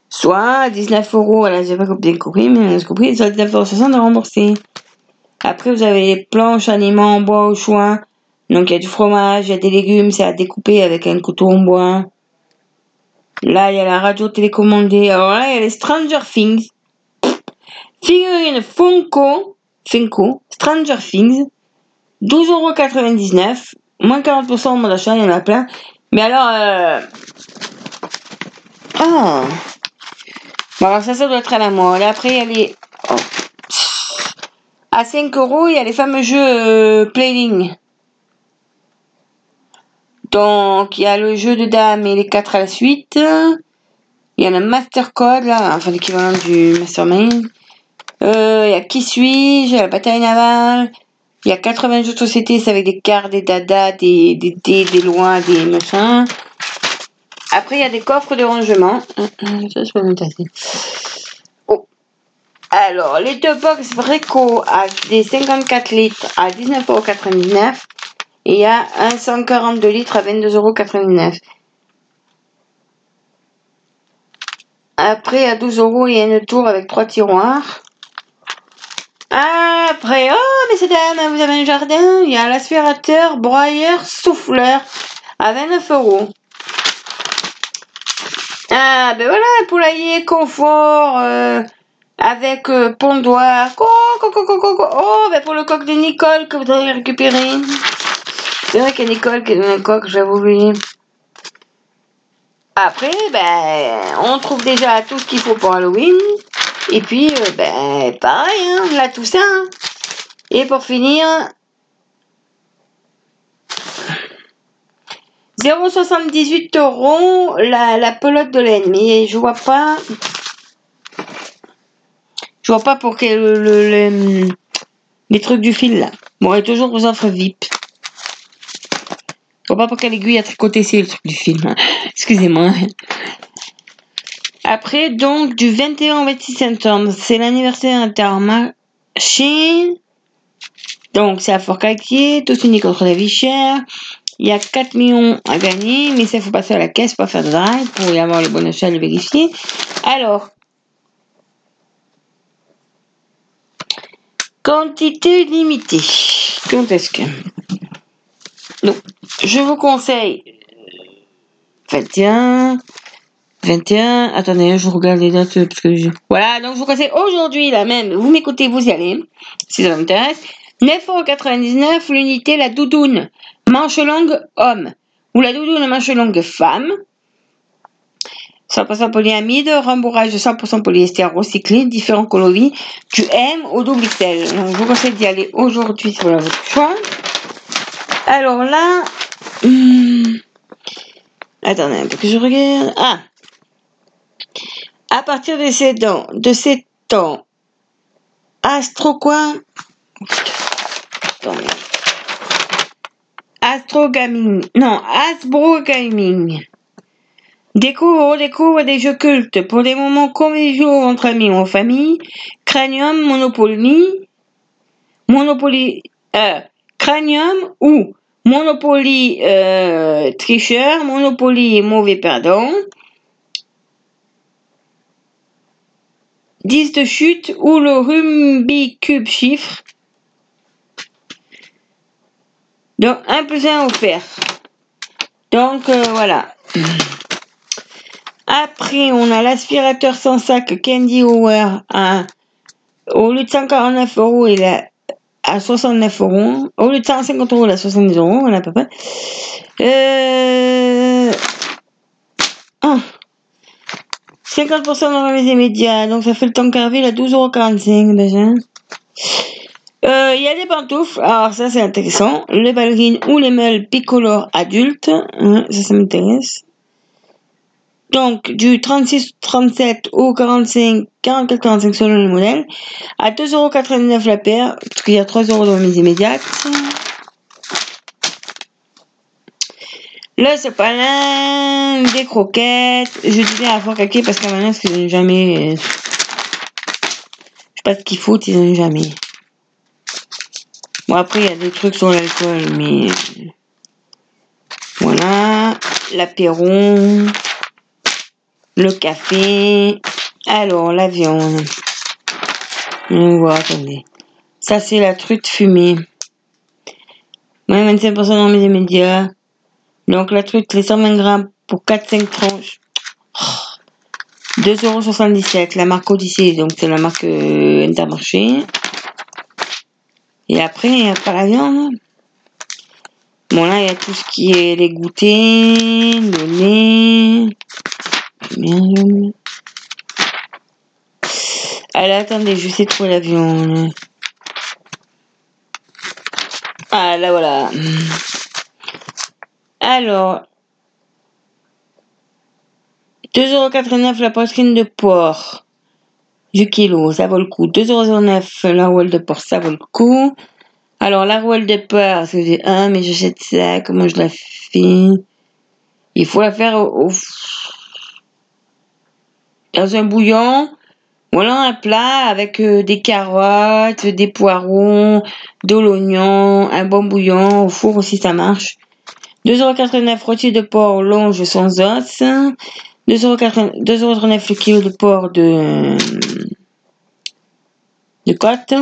Soit 19 euros, là j'ai pas bien compris, mais j'ai compris, soit 19,60 euros de rembourser. Après, vous avez les planches aliments en bois au choix. Donc, il y a du fromage, il y a des légumes, c'est à découper avec un couteau en bois. Là, il y a la radio télécommandée. Alors là, il y a les Stranger Things. Figurine Funko, Funko, Stranger Things, 12,99€, moins 40% au mode d'achat, il y en a plein. Mais alors, euh... ah, bon, alors ça, ça doit être à la mode. Après, il y a les, oh. à 5 euros, il y a les fameux jeux euh, Playling. Donc, il y a le jeu de dames et les 4 à la suite. Il y a le Master Code, là, enfin l'équivalent du Mastermind. Euh, il y a Qui suis-je, la bataille navale. Il y a 80 jeux de société, c'est avec des cartes, des dadas, des, dés, des lois, des machins. Après, il y a des coffres de rangement. Ça, je peux me tasser. Oh. Alors, les deux box Breco à des 54 litres à 19,99€. Et il y a un 142 litres à 22,99€. Après, à 12 euros, il y a une tour avec trois tiroirs. Après, oh, mais dames, vous avez un jardin, il y a l'aspirateur, broyeur, souffleur à 29 euros. Ah, ben voilà, poulailler, confort, euh, avec euh, pondoir. Oh, oh, oh, oh, ben pour le coq de Nicole que vous avez récupéré. C'est vrai qu'il y a Nicole qui est dans le coq, j'avais oublié. Après, ben, on trouve déjà tout ce qu'il faut pour Halloween. Et puis, euh, ben, pareil, hein, là, tout ça. Et pour finir, 0,78 euros la, la pelote de laine. Mais je vois pas. Je vois pas pour quel le, les trucs du fil là. Bon, et toujours aux offres VIP. Vois pas pour quelle aiguille à tricoter c'est le truc du film. Excusez-moi. Après, donc, du 21 au 26 septembre, c'est l'anniversaire Intermarché. Donc, c'est à Fort-Calquier, tous unis contre la vie chère. Il y a 4 millions à gagner, mais ça, il faut passer à la caisse pour faire de drive, pour y avoir le bon achat le vérifier. Alors, quantité limitée. Quand est-ce que... Donc, je vous conseille 21, 21, attendez, je regarde les dates parce que je... Voilà, donc je vous conseille aujourd'hui, là même, vous m'écoutez, vous y allez, si ça vous intéresse. 9,99€ l'unité, la doudoune, manche longue homme, ou la doudoune manche longue femme. 100% polyamide, rembourrage de 100% polyester recyclé, différents coloris, du M au double XL. Donc je vous conseille d'y aller aujourd'hui si vous avez votre choix. Alors là, hmm, attendez un peu que je regarde. Ah, à partir de ces dents, de ces temps, Astro quoi Astro Gaming, non, Asbro Gaming. Découvre, découvre des jeux cultes pour des moments conviviaux entre amis ou en famille. Cranium, Monopoly, Monopoly, euh, Cranium ou Monopoly euh, tricheur, Monopoly mauvais perdant. 10 de chute ou le Rumby Cube chiffre. Donc 1 plus 1 offert. Donc euh, voilà. Après, on a l'aspirateur sans sac Candy Hour à, au lieu de 149 euros, il est à 69 euros. Au lieu de 150 euros, il est à 70 euros, a à peu près. Ah. 50% dans les immédiats, donc ça fait le temps carvé à 12,45€ déjà. Euh, il y a des pantoufles, alors ça c'est intéressant. Les ballerines ou les meules picolores adultes, hein, ça ça m'intéresse. Donc du 36, 37 au 45, 44, 45 selon le modèle, à 2,89€ la paire, parce qu'il y a 3€ dans les remise immédiate. Le sopalin, des croquettes. Je dis bien à fort caquer parce qu'à maintenant, qu'ils n'ont jamais. Je sais pas ce qu'il faut, ils n'ont jamais. Bon, après, il y a des trucs sur l'alcool, mais. Voilà. L'apéro. Le café. Alors, la viande. On voit, attendez. Ça, c'est la truite fumée. Moins 25% dans les médias. Donc, la truite, les 120 grammes pour 4-5 tranches. 2,77€. La marque Odyssée, donc c'est la marque euh, Intermarché. Et après, il n'y a pas la viande. Bon, là, il y a tout ce qui est les goûters, le lait. Bien, Allez, attendez, je sais trouver la viande. Ah, là, voilà. Alors, 2,89€ la poitrine de porc du kilo, ça vaut le coup. 2,09€ la roule de porc, ça vaut le coup. Alors, la roule de porc, c'est j'ai un, mais j'achète ça, comment je la fais? Il faut la faire au, dans un bouillon. Voilà un plat avec euh, des carottes, des poireaux, de l'oignon, un bon bouillon. Au four aussi, ça marche. 2,89€ rôti de porc longe sans os. 2,39€ le kilo de porc de, de côte.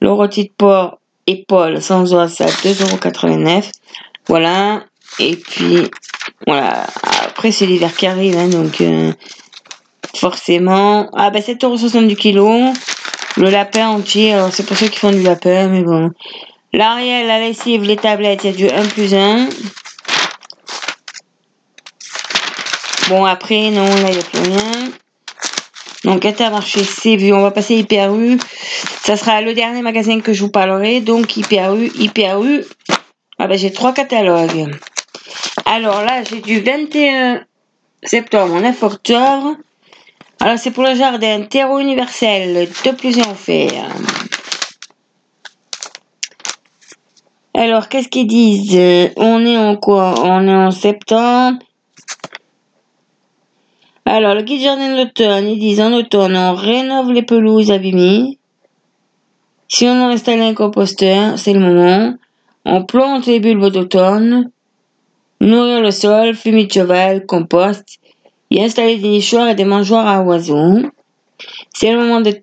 Le rôti de porc épaule sans os à 2,89€. Voilà. Et puis, voilà. Après, c'est l'hiver qui arrive, hein, donc euh, forcément. Ah, ben 7,60€ du kilo. Le lapin entier, alors c'est pour ceux qui font du lapin, mais bon. L'Ariel, la lessive, les tablettes, il y a du 1 plus 1. Bon, après, non, là, il n'y a plus rien. Donc, Intermarché, c'est vu. On va passer Hyper U. Ça sera le dernier magasin que je vous parlerai. Donc, Hyper U, Hyper U. Ah ben, j'ai trois catalogues. Alors là, j'ai du 21 septembre au 9 octobre. Alors, c'est pour le jardin. Terreau universel. 2 plus 1 offert. Alors, qu'est-ce qu'ils disent? On est en quoi? On est en septembre. Alors, le guide jardin d'automne, ils disent en automne, on rénove les pelouses abîmées. Si on a installé un composteur, c'est le moment. On plante les bulbes d'automne. Nourrir le sol, fumier de cheval, compost. Et installer des nichoirs et des mangeoires à oiseaux. C'est le moment de...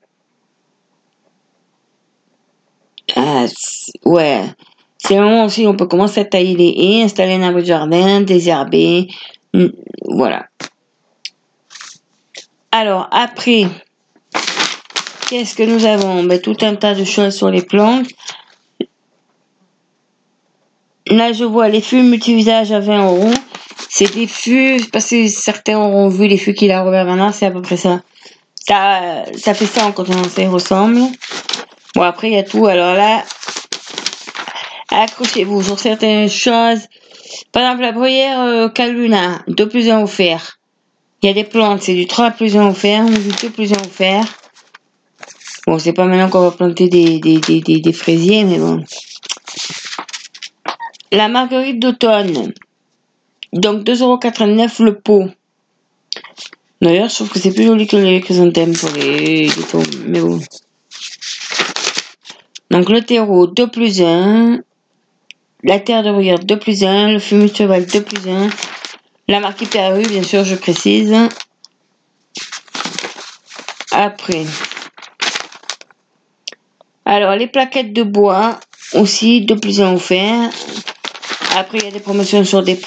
Ah, ouais. C'est le moment aussi où on peut commencer à tailler les haies, installer un arbre jardin, désherber. Voilà. Alors, après, qu'est-ce que nous avons? Ben, Tout un tas de choses sur les plantes. Là, je vois les fûts multi-usages à 20 euros. C'est des fûts, parce que certains auront vu les fûts qu'il a Robert Bernard, c'est à peu près ça. Ça, ça fait ça en condensé, ressemble. Bon, après, il y a tout. Alors là, accrochez-vous sur certaines choses. Par exemple, la bruyère euh, Caluna, 2 plus 1 offert. Il y a des plantes, c'est du 3 plus 1 offert ou du 2 plus 1 offert. Bon, c'est pas maintenant qu'on va planter des, des, des, des, fraisiers, mais bon. La marguerite d'automne. Donc 2,89€ le pot. D'ailleurs, je trouve que c'est plus joli que les chrysanthèmes pour les, mais bon. Donc le terreau 2 plus 1. La terre de bruyère 2 plus 1. Le fumier de cheval 2 plus 1. La marque Hyper bien sûr, je précise. Après. Alors, les plaquettes de bois, aussi, de plus en offert. Après, il y a des promotions sur des.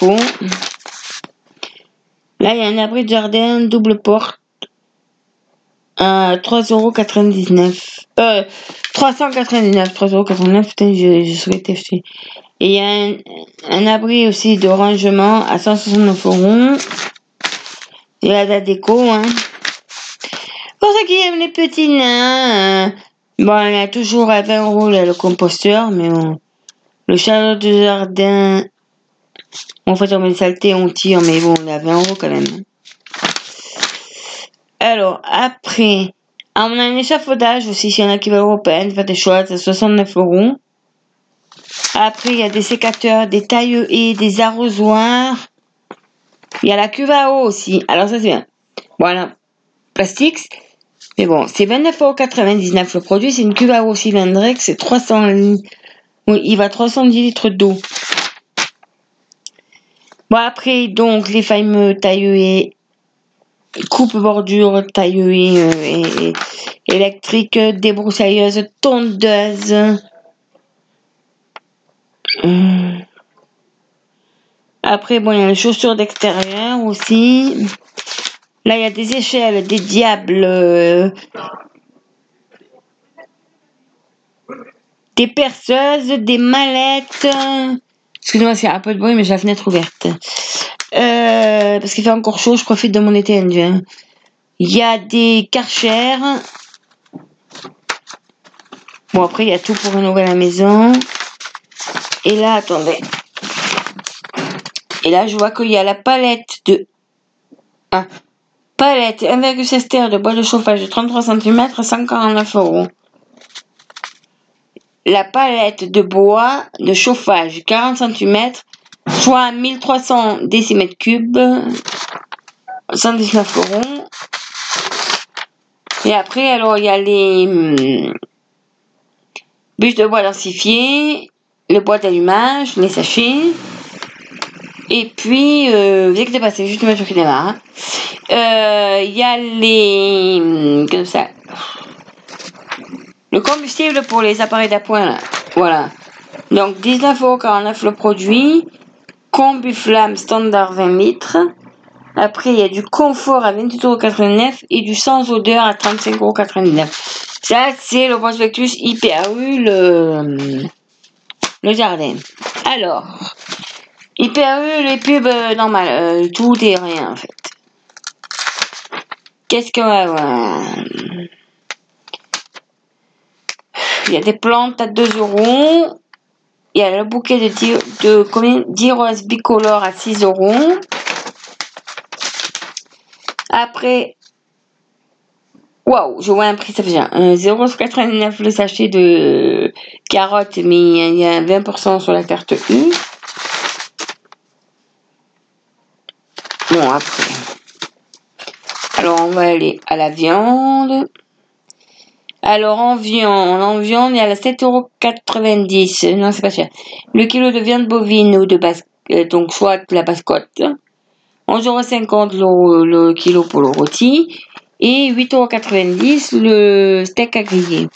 Là, il y a un abri de jardin double porte à 3,99€. Euh, 399, 3,99€, putain, je, je souhaitais. Et il y a un, abri aussi de rangement à 169 euros. Il y a la déco, hein. Pour ceux qui aiment les petits nains, euh, bon, il y a toujours à 20 euros le composteur, mais bon. Le chariot de jardin, en fait, on met des saletés, on tire, mais bon, il a 20 euros quand même. Alors, après, on a un échafaudage aussi, s'il y en a qui veulent européenne, faites des choix, à 69 euros. Après, il y a des sécateurs, des tailles et des arrosoirs. Il y a la cuve à eau aussi. Alors ça, c'est bien. Voilà. Plastique. Mais bon, c'est 29,99€ le produit. C'est une cuve à eau cylindrique. C'est 300 Il va 310 litres d'eau. Bon, après, donc, les fameux tailleux coupe bordure, tailleux et, électrique, débroussailleuse, tondeuse. Hum. Après, bon, il y a les chaussures d'extérieur aussi. Là, il y a des échelles, des diables, euh, des perceuses, des mallettes. Excusez-moi, c'est un peu de bruit, mais j'ai la fenêtre ouverte. Euh, parce qu'il fait encore chaud, je profite de mon été. Il y a des karchers. Bon, après, il y a tout pour rénover la maison. Et là, attendez. Et là, je vois qu'il y a la palette de... Ah, palette 1,16 terre de bois de chauffage de 33 cm, 149 euros. La palette de bois de chauffage 40 cm, soit 1300 décimètres cubes, 119 euros. Et après, alors, il y a les hum, bûches de bois densifiées, le bois d'allumage, les sachets. Et puis, euh, vous inquiétez pas, c'est juste une voiture qui démarre. Hein. Euh, il y a les... Hum, comme ça. Le combustible pour les appareils d'appoint, là. Voilà. Donc, 19,49€ le produit. Combuflamme standard 20 litres. Après, il y a du confort à 28,89€ et du sans odeur à 35,99€. Ça, c'est le prospectus IPAU, le, le jardin. Alors, IPAU, les pubs euh, normales, euh, tout et rien en fait. Qu'est-ce qu'on va avoir Il y a des plantes à 2 euros. Il y a le bouquet de, de combien? 10 roses bicolores à 6 euros. Après, waouh, je vois un prix, ça fait bien. 0,89 le sachet de carottes, mais il y a 20% sur la carte U. Bon, après. Alors, on va aller à la viande. Alors, en viande, en viande, il y a la 7,90€. Non, c'est pas cher. Le kilo de viande bovine ou de bas, euh, donc soit la bascotte. 11,50€ le, le kilo pour le rôti. Et 8,90€ le steak à griller.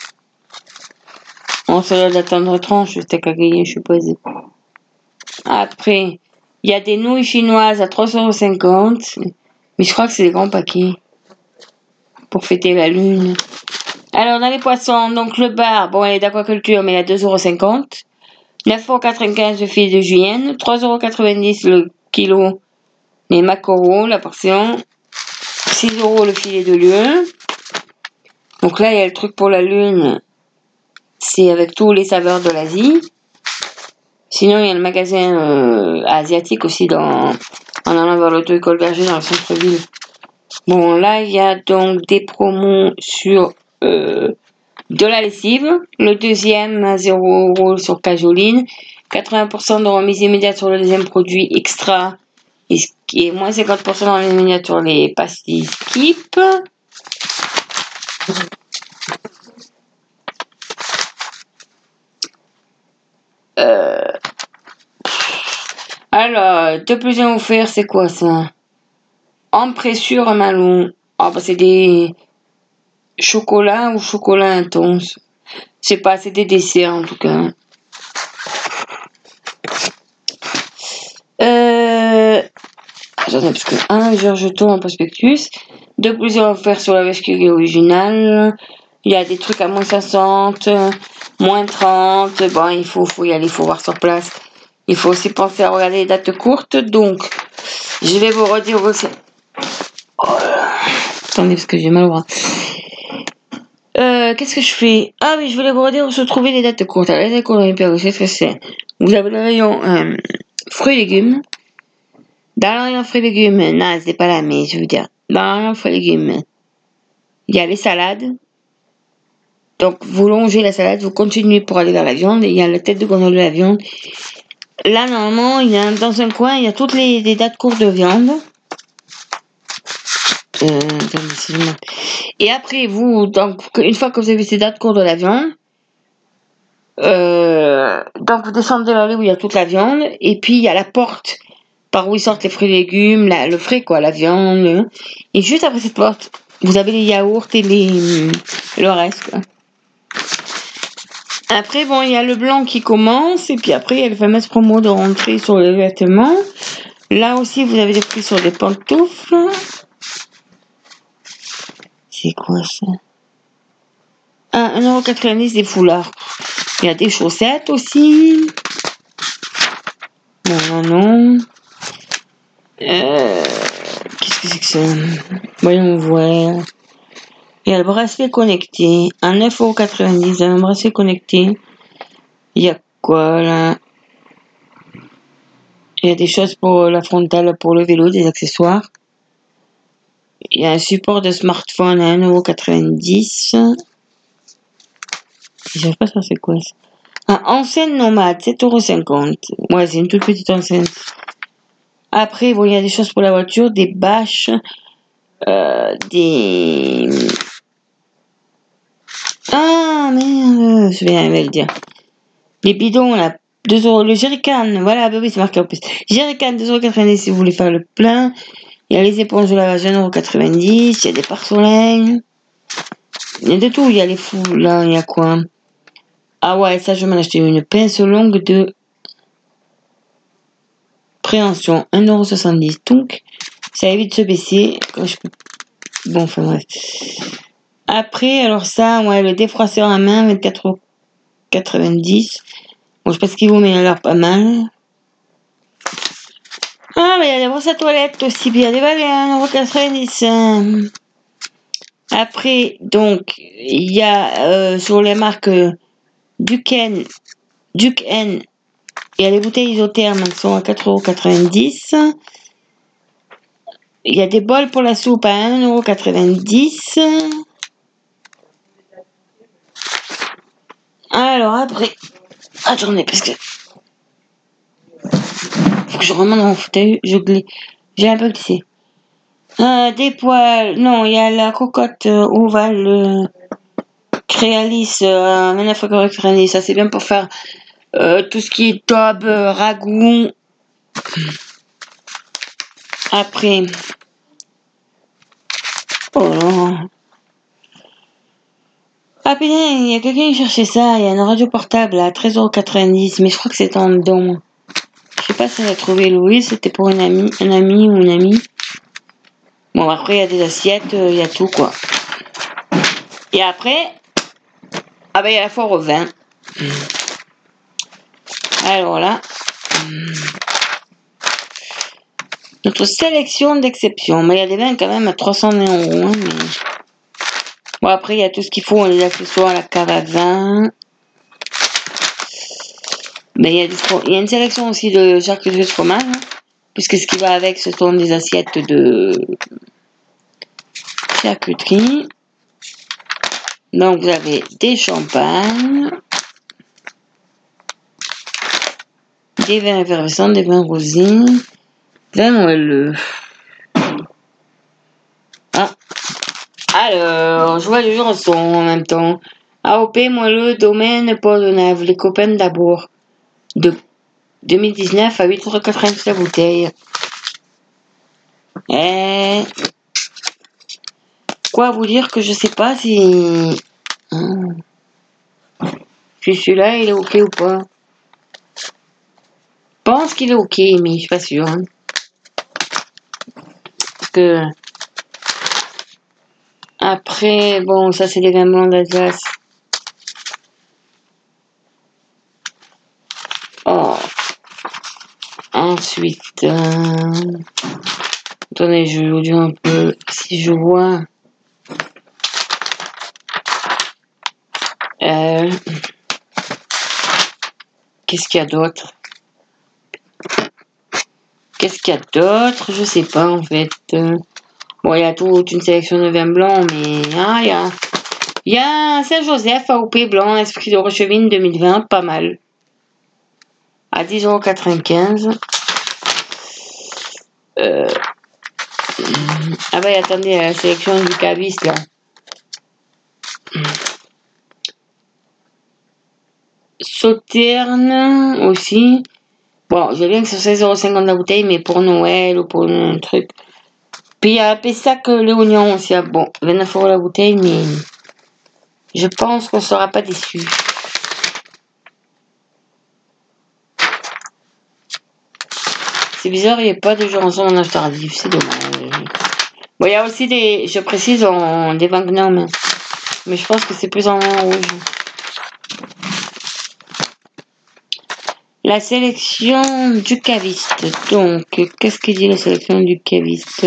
On se doit d'attendre tranche, le steak à griller, je suppose. Après, il y a des nouilles chinoises à 3,50€. Mais je crois que c'est des grands paquets. Pour fêter la lune. Alors, dans les poissons, donc le bar, bon, elle est d'aquaculture, mais il a 2,50€. 9,95€ le filet de julienne. 3,90€ le kilo les maquereaux, la portion. 6 euros le filet de lieu. Donc là, il y a le truc pour la lune. C'est avec tous les saveurs de l'Asie. Sinon, il y a le magasin euh, asiatique aussi dans, en allant vers l'auto-école Berger dans le centre-ville. Bon, là, il y a donc des promos sur de la lessive. Le deuxième à 0 euros sur Cajoline. 80% de remise immédiate sur le deuxième produit extra. Et, moins 50% dans les miniatures, les pastilles skip. Euh, alors, de plus en offert, c'est quoi ça? En pressure malon. Ah, bah, c'est des chocolats ou chocolat intense? Je sais pas, c'est des desserts en tout cas. Euh... Parce que un Georgeton en prospectus. De plus en offert sur la vache originale. Il y a des trucs à moins 60, moins 30. Bon, il faut, faut y aller, il faut voir sur place. Il faut aussi penser à regarder les dates courtes. Donc, je vais vous redire aussi. Oh Attendez, parce que j'ai mal au bras. Euh, qu'est-ce que je fais? Ah oui, je voulais vous redire où se trouver les dates courtes. Alors, les dates courtes, c'est. Vous avez le rayon euh, fruits et légumes. Dans le rayon fruits et légumes, non, c'est pas là, mais je veux dire, dans le rayon fruits et légumes, il y a les salades. Donc, vous longez la salade, vous continuez pour aller vers la viande, il y a la tête de gondole de la viande. Là, normalement, il y a, dans un coin, il y a toutes les, dates courtes de viande. Euh, et après, vous, donc, une fois que vous avez ces dates courtes de la viande, Euh, donc vous descendez l'allée où il y a toute la viande et puis il y a la porte par où ils sortent les fruits et légumes, le frais quoi, la viande. Et juste après cette porte, vous avez les yaourts et les le reste. Après il y a le blanc qui commence et puis après il y a le fameux promo de rentrée sur les vêtements. Là aussi vous avez des prix sur les pantoufles. C'est quoi ça? Ah, 1,90€ des foulards. Il y a des chaussettes aussi. Non, non, non. Euh, Qu'est-ce que c'est que ça? Voyons voir. Il y a le bracelet connecté. À 9,90€. Un bracelet connecté. Il y a quoi là? Il y a des choses pour la frontale, pour le vélo, des accessoires. Il y a un support de smartphone à 1,90€. Je sais pas ça c'est quoi ça. Un enseigne nomade, 7,50€. Ouais, c'est une toute petite enseigne. Après, bon, il y a des choses pour la voiture, des bâches, euh, des... Ah, merde, je vais à le dire. Les bidons, là, 2 euros. Le jerrycan, voilà, bah oui, c'est marqué en plus. Jerrycan, 2,90€ si vous voulez faire le plein. Il y a les éponges de lavage, 1,90€. Il y a des pare-soleils. Il y a de tout. Il y a les fous, là, il y a quoi? Ah ouais, ça, je m'en acheter une pince longue de préhension, 1,70€. Donc, ça évite de se baisser. Bon, enfin bref. Après, alors ça, ouais, le défroisseur à main, 24,90€. Bon, je ce qu'il il a l'air pas mal. Ah, mais il y a des brosses à toilette aussi, puis il y a des balais à 1,90€. Après, donc, il y a euh, sur les marques euh, Duken, Duke N, il y a les bouteilles isothermes qui sont à 4,90€. Il y a des bols pour la soupe à 1,90€. Alors après, attendez, parce que je remonte dans mon fauteuil, je glisse. J'ai un peu glissé. Euh, des poils, non, il y a la cocotte euh, ovale euh, Créalis euh, 9,90€. Ça c'est bien pour faire euh, tout ce qui est tobe, euh, ragoût. Après, oh. Ah putain, il y a quelqu'un qui cherchait ça. Il y a une radio portable à 13,90€, mais je crois que c'est en don. Je sais pas si elle a trouvé Louise, c'était pour une amie, un ami ou une amie. Bon, après, il y a des assiettes, euh, il y a tout, quoi. Et après, ah ben, il y a la foire au vin. Alors là, notre sélection d'exception. Mais il y a des vins quand même à 320 euros. hein. Bon, après, il y a tout ce qu'il faut, les accessoires, la cave à vin. Mais il y, y a une sélection aussi de charcuterie de fromage. hein, puisque ce qui va avec, ce sont des assiettes de charcuterie. Donc, vous avez des champagnes, des vins effervescents, des vins rosés, vins moelleux. Ah. Alors, je vois les chansons en même temps. AOP, moelleux, domaine, Port de Nave, les copains d'abord. De 2019 à 8,90€ la bouteille. Et... Quoi vous dire que je sais pas si... Hum. Si celui-là, il est ok ou pas. Je pense qu'il est ok, mais je suis pas sûre. hein. Parce que... Après, bon, ça c'est blancs d'Alsace. Oh. Ensuite, euh... attendez, je vous dire un peu si je vois. Euh... Qu'est-ce qu'il y a d'autre? Qu'est-ce qu'il y a d'autre? Je sais pas en fait. Bon, il y a toute une sélection de vins blancs, mais ah, il y a, il y a Saint-Joseph AOP blanc, esprit de Rochevine 2020, pas mal. À 10,95€. Euh... Ah bah attendez, la sélection du caviste là. Sauterne aussi. Bon, j'ai bien que c'est 16,50€ la bouteille, mais pour Noël ou pour un truc. Puis il y a Pessac l'oignon aussi. Ah, bon, 29€ la bouteille, mais je pense qu'on ne sera pas déçu. C'est bizarre, il n'y a pas de jour ensemble en âge tardif, c'est dommage. Bon, il y a aussi des, je précise, en, des Magnum, mais je pense que c'est plus en rouge. La sélection du caviste. Donc, qu'est-ce qu'il dit la sélection du caviste?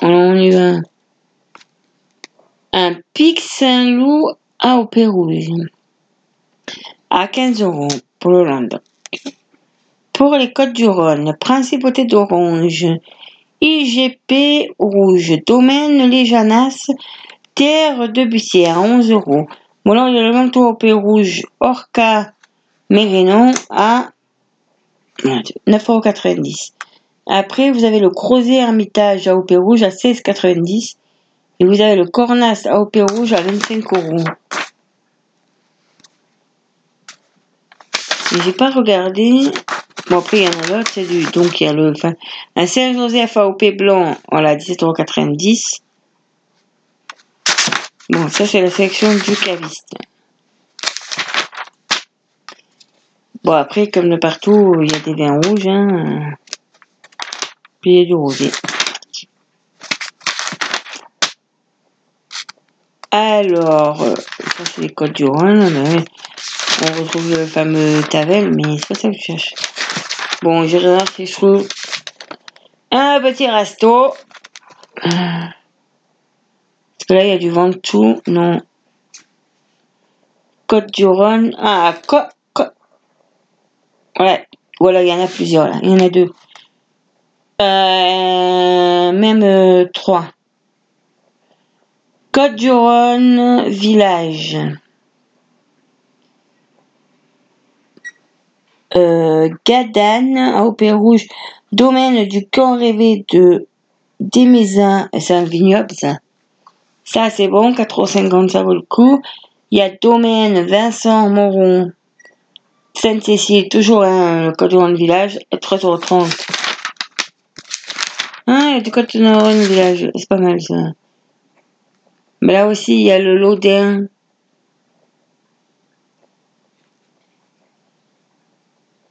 On y va. Un Pic Saint-Loup AOP rouge. À 15 euros pour l'Hollande. Pour les Côtes du Rhône, Principauté d'Orange, IGP rouge, Domaine Les Janas, Terre de Bussière, 11 euros. Bon, il y a le manteau au rouge Orca Mérinon à 9,90€. Après, vous avez le Crozet Hermitage AOP rouge à 16,90€. Et vous avez le Cornas AOP rouge à 25 euros. J'ai pas regardé. Bon, après, il y en a d'autres, c'est du. Donc, il y a le. Enfin, un Serge Joseph AOP blanc, on l'a 17,90€. Bon, ça c'est la sélection du caviste. Bon, après, comme de partout, il y a des vins rouges, hein. Puis il y a du rosé. Alors, ça c'est les côtes du Rhône. On retrouve le fameux Tavel, mais c'est pas ça que je cherche. Bon, j'irai voir si je trouve un petit resto là, il y a du Ventoux. Non. Côte du Rhône. Ah, Côte. Ouais. Voilà, il y en a plusieurs là. Il y en a deux. Euh, même euh, trois. Côte du Rhône, village. Euh, Gadane, à Rouge, domaine du camp rêvé de Desmaisins. C'est un vignoble, ça. Ça, c'est bon, 4,50€, ça vaut le coup. Il y a Domaine Vincent Moron, Sainte-Cécile, toujours un code de village, 3,30€. Ah, il y a du code de village, c'est pas mal ça. Mais là aussi, il y a le Lodin.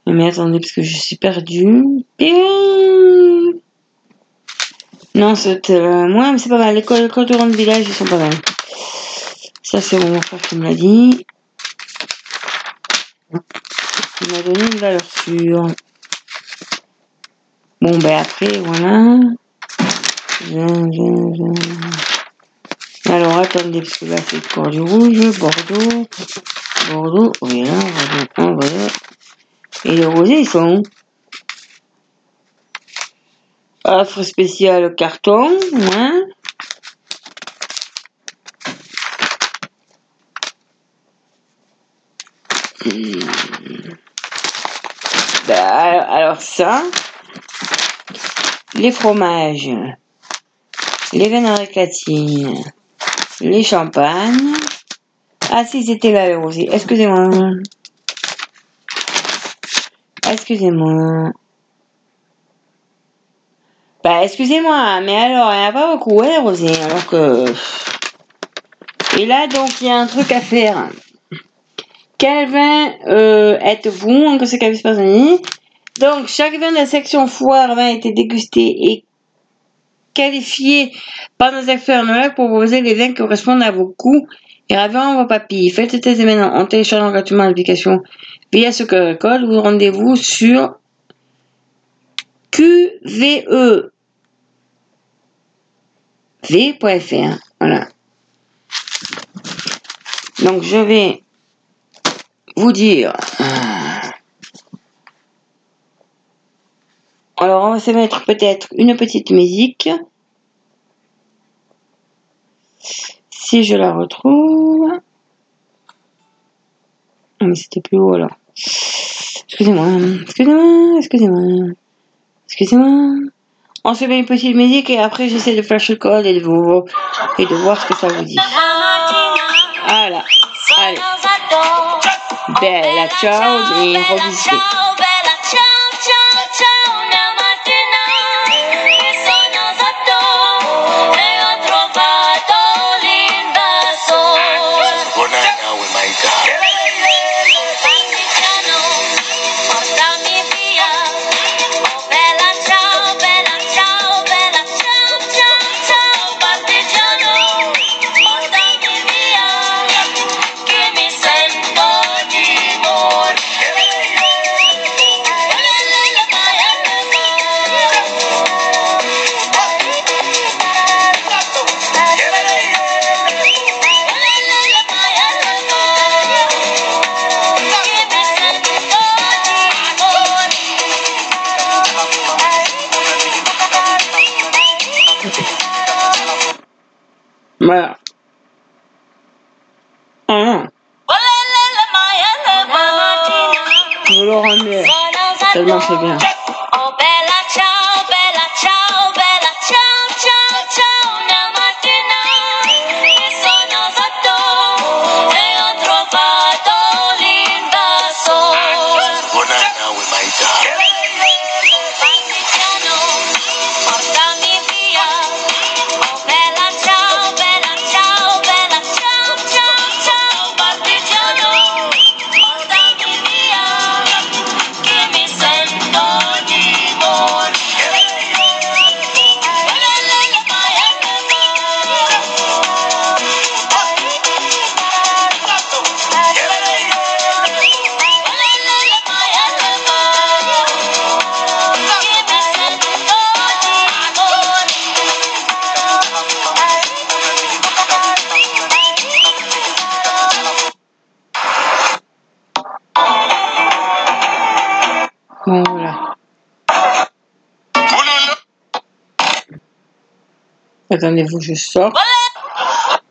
Mais attendez, parce que je suis perdu. Non, c'est euh, moi, c'est pas mal. Les codes de village, ils sont pas mal. Ça, c'est mon frère qui me l'a dit. Il m'a donné une valeur sûre. Bon, ben après, voilà. Alors, attendez, parce que là, c'est le corps du rouge, Bordeaux, Bordeaux, oui, là, voilà. Et les rosés, ils sont Offre spéciale carton, hein alors ça, les fromages, les vins latine, les champagnes. Ah si, c'était là le rosé. Excusez-moi. Excusez-moi. Bah, excusez-moi, mais alors, il n'y a pas beaucoup, hein, Rosé. Et là, donc, il y a un truc à faire. Quel vin euh, êtes-vous en conséquence Donc, chaque vin de la section foire a été dégusté et qualifié par nos experts pour proposer les vins qui correspondent à vos goûts et avant vos papilles. Faites ce test maintenant en téléchargeant gratuitement l'application via ce code. Vous rendez-vous sur QVE v.fr. Voilà. Donc je vais vous dire. Alors on va se mettre peut-être une petite musique. Si je la retrouve. Ah mais c'était plus haut alors. Excusez-moi, excusez-moi, excusez-moi. Excusez-moi. On se met une petite musique et après j'essaie de flash le code et de, vous, et de voir ce que ça vous dit. Voilà. Allez. Bella ciao et Attendez-vous, je sors.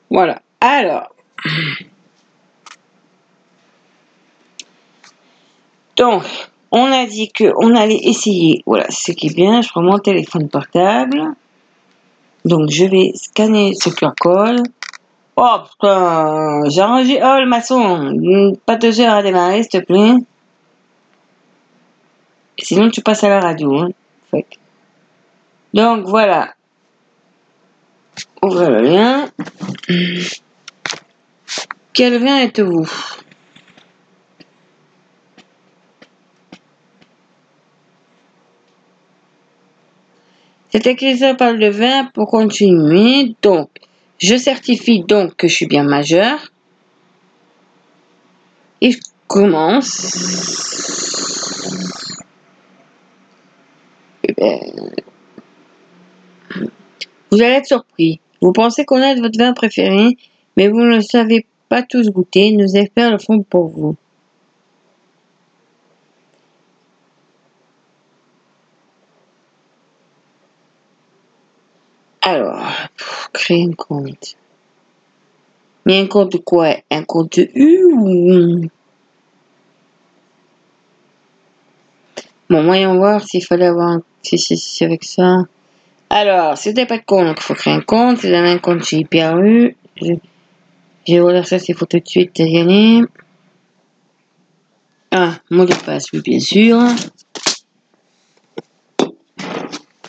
Voilà. Alors. Donc, on a dit qu'on allait essayer. Voilà, ce qui est bien. Je prends mon téléphone portable. Donc, je vais scanner ce QR code. Oh putain, j'ai rangé. Oh le maçon, pas deux heures à démarrer, s'il te plaît. Sinon, tu passes à la radio. Hein. Donc, voilà. Ouvrez le lien. Quel vin êtes-vous? C'est écrit ça parle de vin pour continuer. Donc, je certifie donc que je suis bien majeur. Je commence. Vous allez être surpris. Vous pensez connaître votre vin préféré, mais vous ne le savez pas tous goûter. Nos experts le font pour vous. Alors, créer un compte. Mais un compte quoi? Un compte U ou... Bon, voyons voir s'il fallait avoir un... Si, si, si, avec ça. Alors, si pas de compte, faut créer un compte. Si avez un compte HyperU, je, je vais vous dire ça, il faut tout de suite y aller. Ah, mot de passe, oui, bien sûr.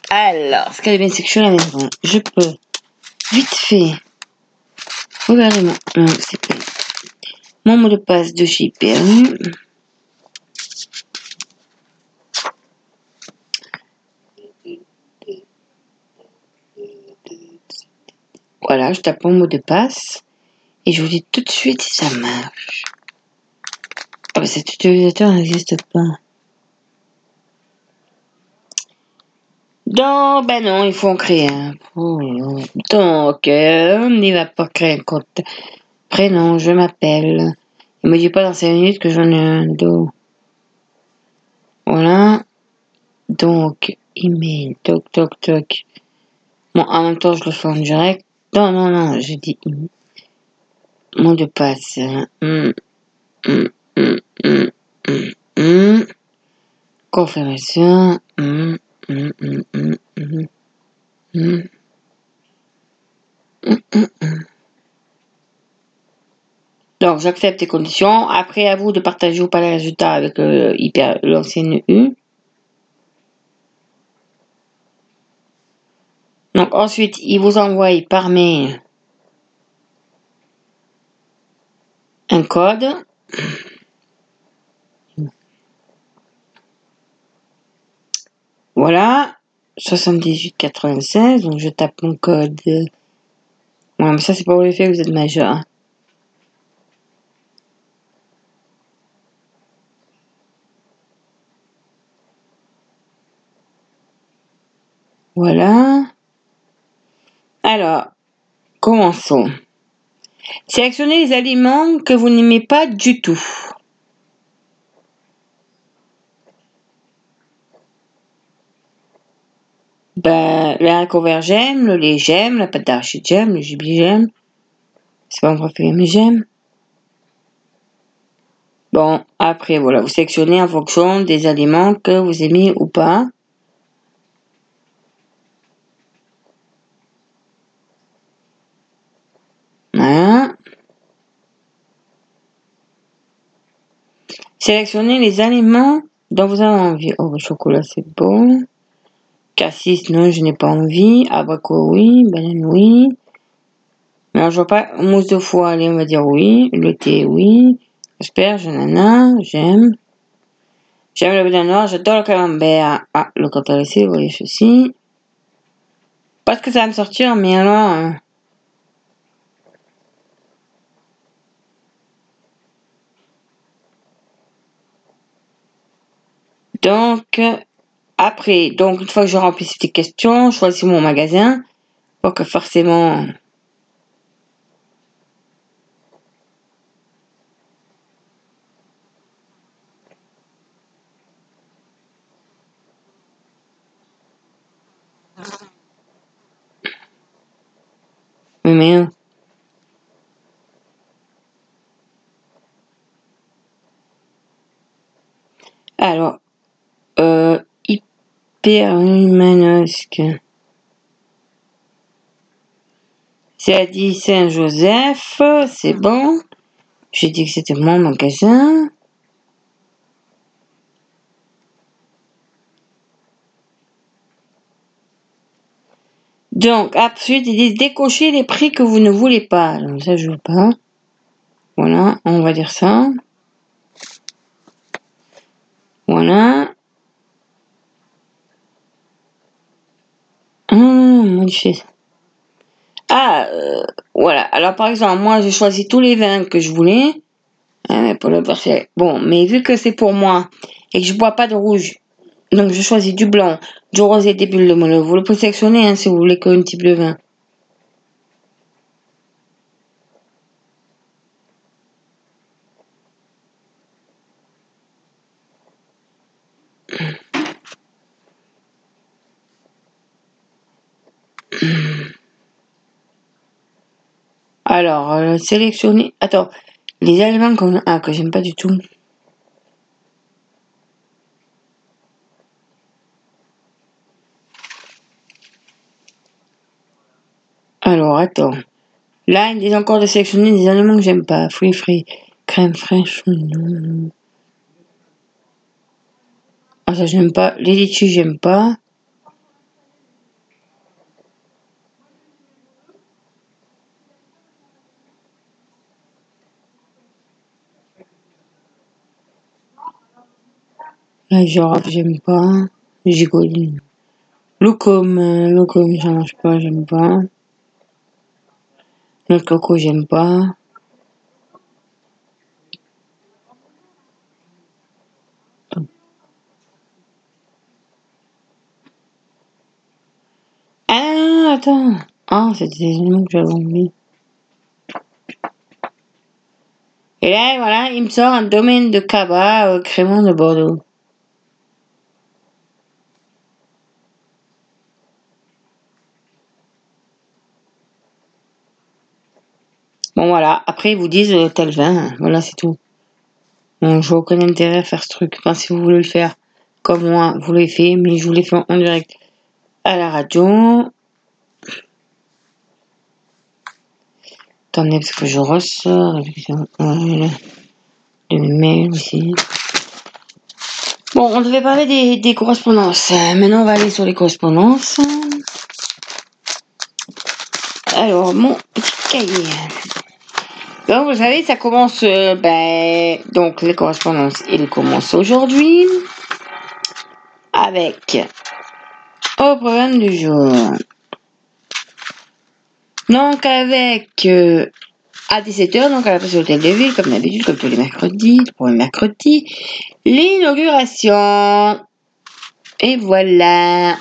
Alors, ce qu'elle est bien, c'est que je suis à la. Je peux, vite fait, regardez mon, c'est pas, mon mot de passe de chez. Voilà, je tape mon mot de passe et je vous dis tout de suite si ça marche. Ah bah cet utilisateur n'existe pas. Donc, ben non, il faut en créer un. Donc, euh, on n'y va pas créer un compte. Prénom, je m'appelle. Il me dit pas dans 5 minutes que j'en ai un dos. Voilà. Donc, email, toc, toc, toc. Bon, en même temps, je le fais en direct. Non, non, non, je dis email. Mot de passe. Hum, hum, hum, hum, hum, hum. Confirmation. Hum, hum, hum, hum, hum. Hum. Hum, hum, hum. Donc, j'accepte les conditions. Après, à vous de partager ou pas les résultats avec euh, l'ancienne U. Donc, ensuite, il vous envoie par mail un code. Voilà, 7896, donc je tape mon code. Mais ça c'est pour le fait que vous êtes majeur. Voilà. Alors, commençons. Sélectionnez les aliments que vous n'aimez pas du tout. Ben, le haricot vert j'aime, le lait j'aime, la pâte d'arachide j'aime, le gibier j'aime. C'est pas mon préféré mais j'aime. Bon, après voilà, vous sélectionnez en fonction des aliments que vous aimez ou pas. Voilà. Sélectionnez les aliments dont vous avez envie. Oh, le chocolat c'est bon. Cassis, non, je n'ai pas envie. Abricot, oui. Banane, oui. Mais je vois pas. Mousse de foie, allez, on va dire oui. Le thé, oui. Asperge, nana, j'aime. J'aime le banane noir, j'adore le camembert. Ah, le cantalacé, vous voyez ceci. Pas ce que ça va me sortir, mais alors... Donc, après, donc une fois que je remplis ces petites questions, je choisis mon magasin. Donc forcément, mais hein. Alors, hyperhumanosque. C'est à dit Saint-Joseph, c'est bon. J'ai dit que c'était mon magasin. Donc, ensuite, ils disent décocher les prix que vous ne voulez pas. Donc, ça, je veux pas. Voilà, on va dire ça. Voilà. Ah, euh, voilà. Alors, par exemple, moi, j'ai choisi tous les vins que je voulais. Hein, pour le parfait. Bon, mais vu que c'est pour moi et que je bois pas de rouge, donc je choisis du blanc, du rosé, des bulles de mollet. Vous le pouvez sélectionner hein, si vous voulez qu'un type de vin. Alors, euh, sélectionner. Attends, les aliments ah, que j'aime pas du tout. Alors, attends. Là, il dit encore de sélectionner des aliments que j'aime pas. Fruits frais, crème fraîche. Ah, ça, j'aime pas. Les litchis, j'aime pas. La girafe, j'aime pas. Gigoline. Loucom, euh, loucom, j'en mange pas, j'aime pas. Le coco, j'aime pas. Ah, attends. Ah, c'était des aliments que j'avais envie. Et là, voilà, il me sort un domaine de cabas euh, crémant de Bordeaux. Bon, voilà. Après, ils vous disent euh, tel vin. Voilà, c'est tout. Bon, je vois aucun intérêt à faire ce truc. Si vous voulez le faire comme moi, vous l'avez fait, mais je vous l'ai fait en direct à la radio. attendez, parce que je ressors. Le mail aussi. Bon, on devait parler des, des correspondances. Maintenant, on va aller sur les correspondances. Alors, mon petit cahier. Donc, vous savez, ça commence, euh, ben, donc les correspondances, il commence aujourd'hui avec au programme du jour. Donc, avec euh, à 17h, donc à la place de l'hôtel de ville, comme d'habitude, comme tous les mercredis, le premier mercredi, l'inauguration. Et voilà.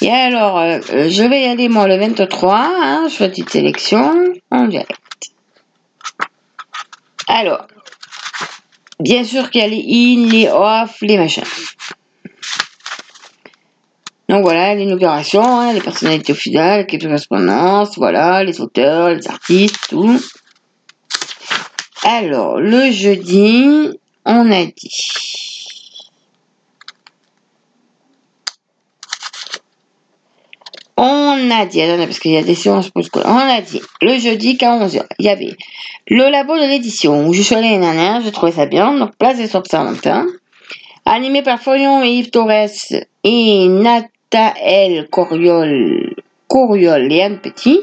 Et alors, euh, je vais y aller moi le 23, hein, petite sélection en direct. Alors, bien sûr qu'il y a les in, les off, les machins. Donc voilà, l'inauguration, hein, les personnalités finales, les correspondances, voilà, les auteurs, les artistes, tout. Alors, le jeudi, on a dit. On a dit, attendez, parce qu'il y a des séances On a dit, le jeudi qu'à 11h, il y avait le labo de l'édition, où je suis allée dernière, je trouvais ça bien, donc place des Saint-Valentin, animé par Florian et Yves Torres et Nathael Coriol, Coriol et Anne Petit.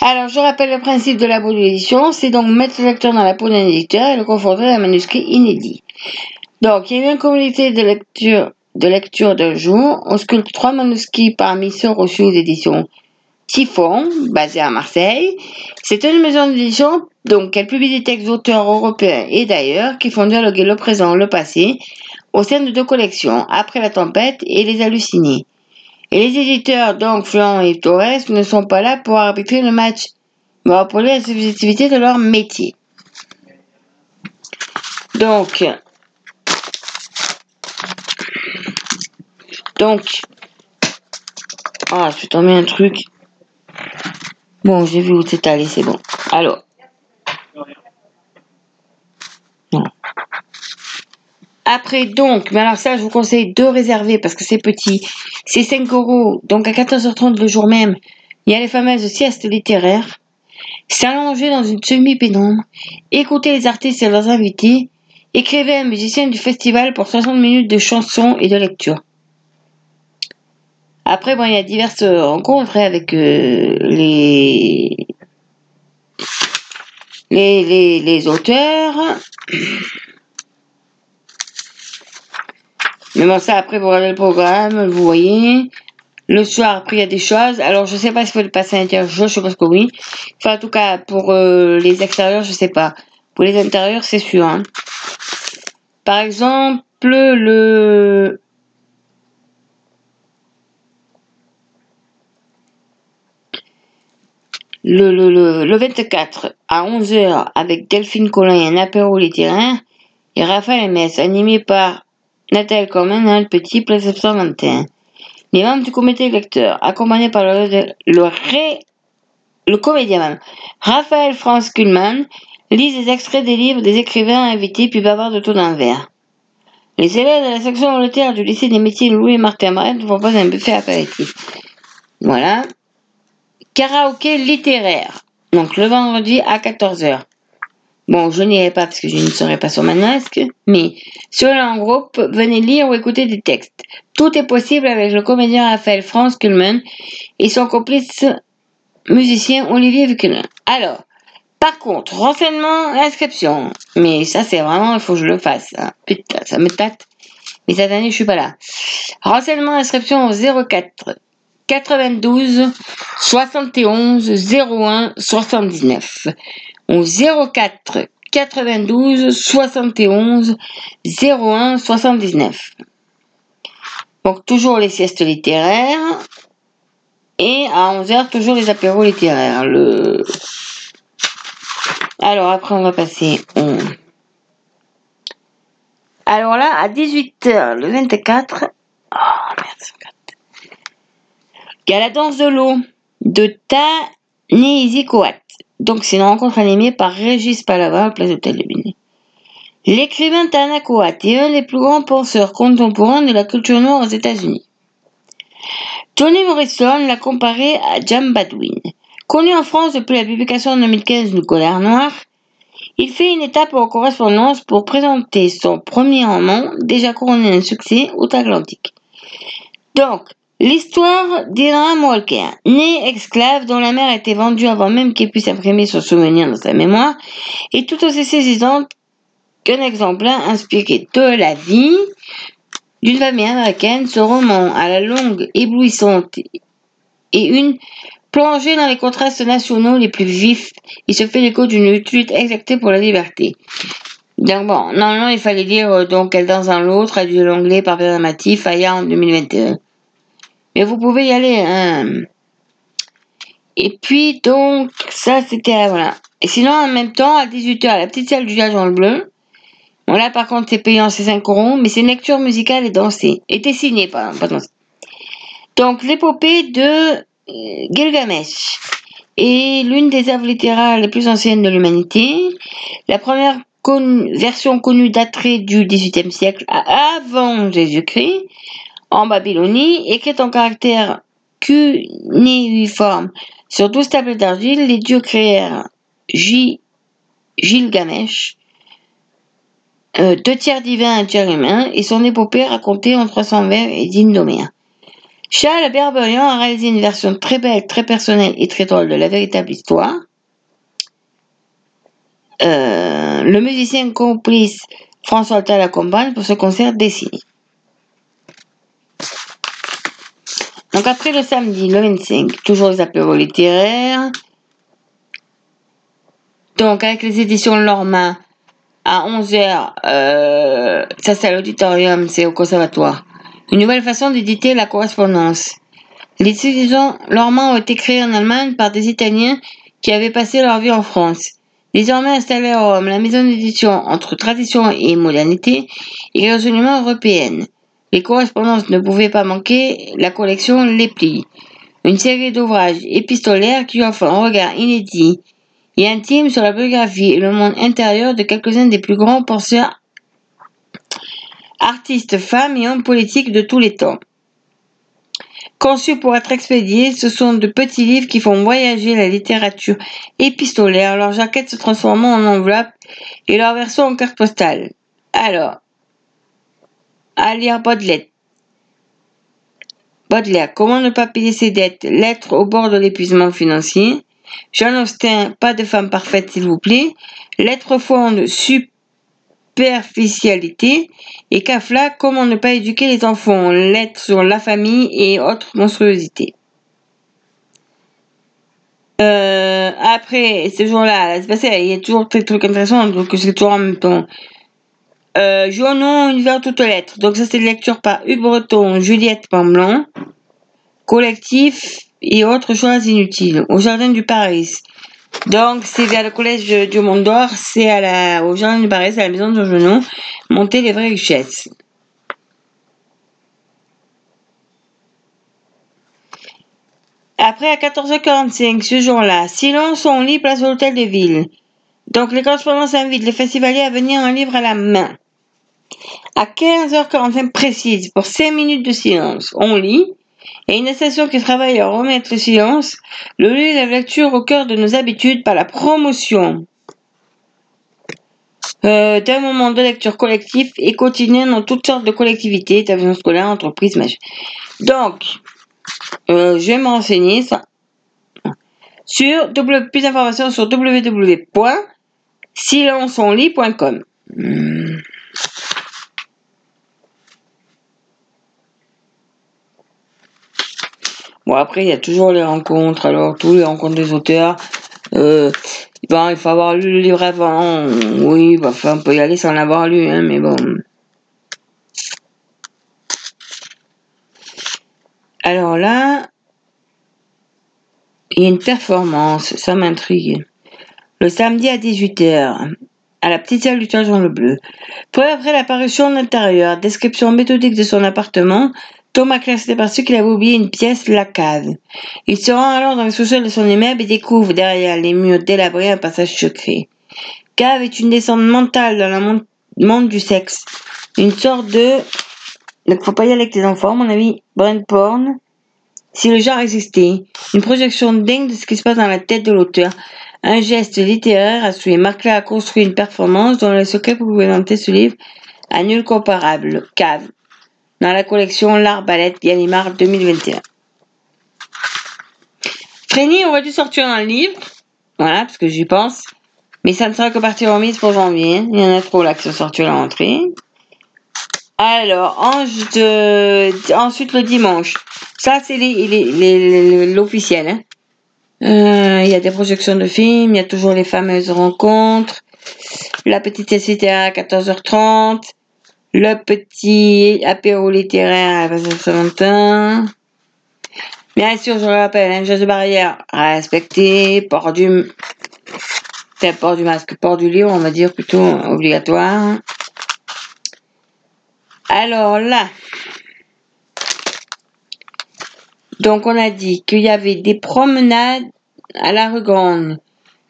Alors, je rappelle le principe de labo de l'édition, c'est donc mettre le lecteur dans la peau d'un éditeur et le confronter à un manuscrit inédit. Donc, il y a eu une communauté de lecture de lecture d'un jour, on sculpte trois manuscrits parmi ceux reçus aux éditions Typhon, basée à Marseille. C'est une maison d'édition donc elle publie des textes d'auteurs européens et d'ailleurs qui font dialoguer le présent, le passé, au sein de deux collections, Après la tempête et Les hallucinés. Et les éditeurs, donc Florent et Torres, ne sont pas là pour arbitrer le match, mais pour la subjectivité de leur métier. Donc, Donc, ah, je vais tomber un truc. Bon, j'ai vu où c'est allé, c'est bon. Alors. Après, donc, mais alors ça, je vous conseille de réserver parce que c'est petit. C'est 5 euros. Donc, à 14h30 le jour même, il y a les fameuses siestes littéraires. S'allonger dans une semi-pénombre. Écouter les artistes et leurs invités. Écrivez un musicien du festival pour 60 minutes de chansons et de lecture. Après, bon, il y a diverses rencontres hein, avec euh, les... les... Les, les auteurs. Mais bon, ça, après, vous regardez le programme, vous voyez. Le soir, après, il y a des choses. Alors, je sais pas s'il faut le passer à l'intérieur. Je suppose que oui. Enfin, en tout cas, pour euh, les extérieurs, je sais pas. Pour les intérieurs, c'est sûr. Hein. Par exemple, le Le, le, le, le 24 à 11h avec Delphine Collin et un apéro littéraire et Raphaël Metz animé par Nathalie Cormen un Petit Place 121. Les membres du comité lecteur accompagnés par le, le, ré, le comédien Raphaël Franz Kuhlmann lisent des extraits des livres des écrivains invités puis bavardent autour d'un verre. Les élèves de la section volontaire du lycée des métiers Louis Martin Brett proposent un buffet apéritif. Voilà. Karaoké littéraire. Donc le vendredi à 14h. Bon, je n'irai pas parce que je ne serai pas sur ma masque, mais sur en groupe, venez lire ou écouter des textes. Tout est possible avec le comédien Raphaël Franz Kuhlmann et son complice musicien Olivier Vuckelin. Alors, par contre, renseignement, inscription. Mais ça, c'est vraiment, il faut que je le fasse. Hein. Putain, ça me tâte. Mais cette année, je suis pas là. Renseignement, inscription au 04 92 71 01 79 au 04 92 71 01 79. Donc toujours les siestes littéraires et à 11h toujours les apéros littéraires. Alors après on va passer Alors là à 18h le 24 oh, merde, il y a la danse de l'eau de Ta Coat. Donc, c'est une rencontre animée par Régis Palava Place de Binet. L'écrivain Tana Coat est un des plus grands penseurs contemporains de la culture noire aux États-Unis. Tony Morrison l'a comparé à Jam Badwin, Connu en France depuis la publication en 2015 du Colère Noir, il fait une étape en correspondance pour présenter son premier roman, déjà couronné d'un succès outre-Atlantique. Donc, l'histoire d'Iram Walker, né esclave dont la mère a été vendue avant même qu'il puisse imprimer son souvenir dans sa mémoire, est tout aussi saisissante qu'un exemplaire inspiré de la vie d'une famille américaine. Ce roman, à la longue éblouissante et une plongée dans les contrastes nationaux les plus vifs, il se fait l'écho d'une lutte exactée pour la liberté. Donc bon, normalement il fallait dire euh, donc Elle dans l'autre, traduit de l'anglais par Bernard Maty, Faya en 2021. Mais vous pouvez y aller. Hein. Et puis donc ça c'était voilà. Et sinon en même temps à 18h la petite salle du village en bleu. Bon là par contre c'est payant c'est 5 euros, mais c'est une lecture musicale et dansée. Était signé pas, pas dansée. Donc l'épopée de euh, Gilgamesh est l'une des œuvres littéraires les plus anciennes de l'humanité. La première version connue daterait du XVIIIe siècle avant Jésus-Christ en Babylonie, écrite en caractère cunéiforme sur 12 tablettes d'argile, les dieux créèrent J- Gilgamesh, euh, deux tiers divins, un tiers humain, et son épopée racontée en 300 vers et digne d'Homère. Charles Berberian a réalisé une version très belle, très personnelle et très drôle de la véritable histoire. Euh, le musicien complice François Alta l'accompagne pour ce concert dessiné. Donc après le samedi, le 25, toujours les apéros littéraires. Donc avec les éditions Lorma, à 11h, euh, ça c'est à l'auditorium, c'est au conservatoire. Une nouvelle façon d'éditer la correspondance. Les éditions Lorma ont été créées en Allemagne par des Italiens qui avaient passé leur vie en France. Désormais installée à Rome, la maison d'édition entre tradition et modernité est résolument européenne. Les correspondances ne pouvaient pas manquer, la collection les plie. Une série d'ouvrages épistolaires qui offrent un regard inédit et intime sur la biographie et le monde intérieur de quelques-uns des plus grands penseurs, artistes, femmes et hommes politiques de tous les temps. Conçus pour être expédiés, ce sont de petits livres qui font voyager la littérature épistolaire, leurs jaquettes se transformant en enveloppes et leur version en carte postale. Alors, à lire Baudelaire. Baudelaire, comment ne pas payer ses dettes? Lettre au bord de l'épuisement financier. Jean Austen, pas de femme parfaite s'il vous plaît. Lettre fonde, superficialité. Et Kafla, comment ne pas éduquer les enfants? Lettre sur la famille et autres monstruosités. Euh, après, ce jour-là, il y a toujours des trucs intéressants, donc c'est toujours en même temps. Euh, Jonon, univers toutes lettres. Donc ça c'est une lecture par Hugues Breton, Juliette Pamblanc, collectif et autres choses inutiles au jardin du Paris. Donc c'est vers le collège du Mont d'Or, c'est à la au jardin du Paris, à la maison de Jonon, monter les vraies richesses. Après à 14h45 ce jour-là, silence on lit place de l'hôtel de ville. Donc les correspondances invitent les festivaliers à venir un livre à la main. À 15h45 précise, pour 5 minutes de silence, on lit, et une station qui travaille à remettre le silence, le de la lecture au cœur de nos habitudes par la promotion euh, d'un moment de lecture collectif et quotidien dans toutes sortes de collectivités, établissements scolaires, entreprises, machin. Donc, euh, je vais me renseigner sur plus d'informations sur www.silenceonlit.com. Bon, après, il y a toujours les rencontres. Alors, tous les rencontres des auteurs. Bon, il faut avoir lu le livre avant. Oui, bah, enfin, on peut y aller sans l'avoir lu, hein, mais bon. Alors là, il y a une performance, ça m'intrigue. Le samedi à 18h, à la petite salle du Toison le Bleu. Peu après l'apparition de l'intérieur, description méthodique de son appartement, Claire s'est aperçu qu'il avait oublié une pièce, la cave. Il se rend alors dans le sous-sol de son immeuble et découvre derrière les murs délabrés un passage secret. Cave est une descente mentale dans le monde, du sexe. Une sorte de... Donc faut pas y aller avec tes enfants, mon avis. Brain porn. si le genre existait, une projection dingue de ce qui se passe dans la tête de l'auteur, un geste littéraire à suivre. Marc a construit une performance dont le secret pour présenter ce livre à nul comparable, cave, dans la collection L'Arbalète Gallimard 2021. Frény aurait dû sortir un livre, voilà, parce que j'y pense, mais ça ne sera que partie remise pour janvier. Il y en a trop là qui sont sortis à la rentrée. Alors, Ange de... ensuite le dimanche. Ça, c'est l'officiel. Hein. Euh, Il y a des projections de films, il y a toujours les fameuses rencontres. La petite cité à 14h30. Le petit apéro littéraire à Saint-Valentin. Bien sûr, je le rappelle, un geste de barrière à respecter, port du, masque, port du livre, on va dire plutôt obligatoire. Alors là, donc on a dit qu'il y avait des promenades à la rue Grande.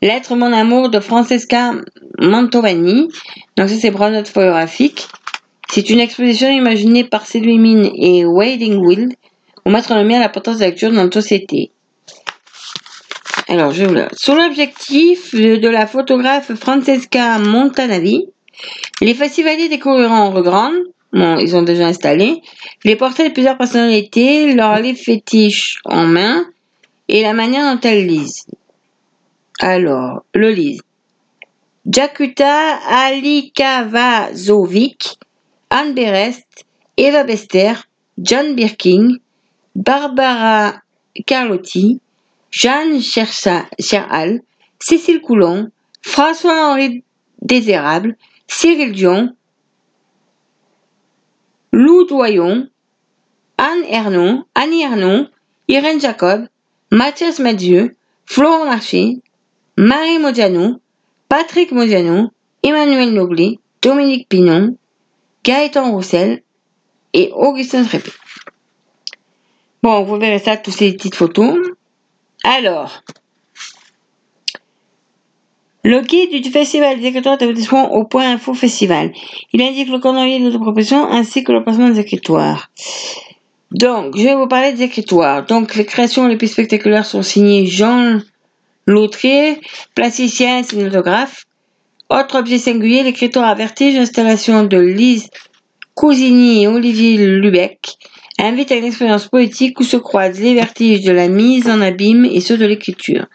Lettre mon amour de Francesca Mantovani. Donc ça c'est promenade photographique. C'est une exposition imaginée par Sylvie Mine et Wading Wild pour mettre en lumière l'importance de la lecture dans notre société. Alors, je vous. Sur l'objectif de la photographe Francesca Montanavi, les festivaliers découvriront en rue Grande, bon, ils ont déjà installé, les portraits de plusieurs personnalités, leurs fétiches en main et la manière dont elles lisent. Alors, le lisent. Jakuta Alikavazovic, Anne Berest, Eva Bester, John Birking, Barbara Carlotti, Jeanne Cherhal, Cécile Coulon, François-Henri Désérable, Cyril Dion, Lou Doyon, Anne Ernon, Annie Ernon, Irène Jacob, Mathias Mathieu, Florent Marché, Marie Modiano, Patrick Modiano, Emmanuel Noblet, Dominique Pinon, Gaëtan Roussel et Augustin Trépé. Bon, vous verrez ça, toutes ces petites photos. Alors, le guide du festival des écritures au point info festival. Il indique le calendrier de proposition ainsi que le placement des écritoires. Donc, je vais vous parler des écritoires. Donc, les créations les plus spectaculaires sont signées Jean Lautrier, plasticien, cinématographe. Autre objet singulier, l'écritoire à vertige, installation de Lise Cousigny et Olivier Lubeck, invite à une expérience poétique où se croisent les vertiges de la mise en abîme et ceux de l'écriture.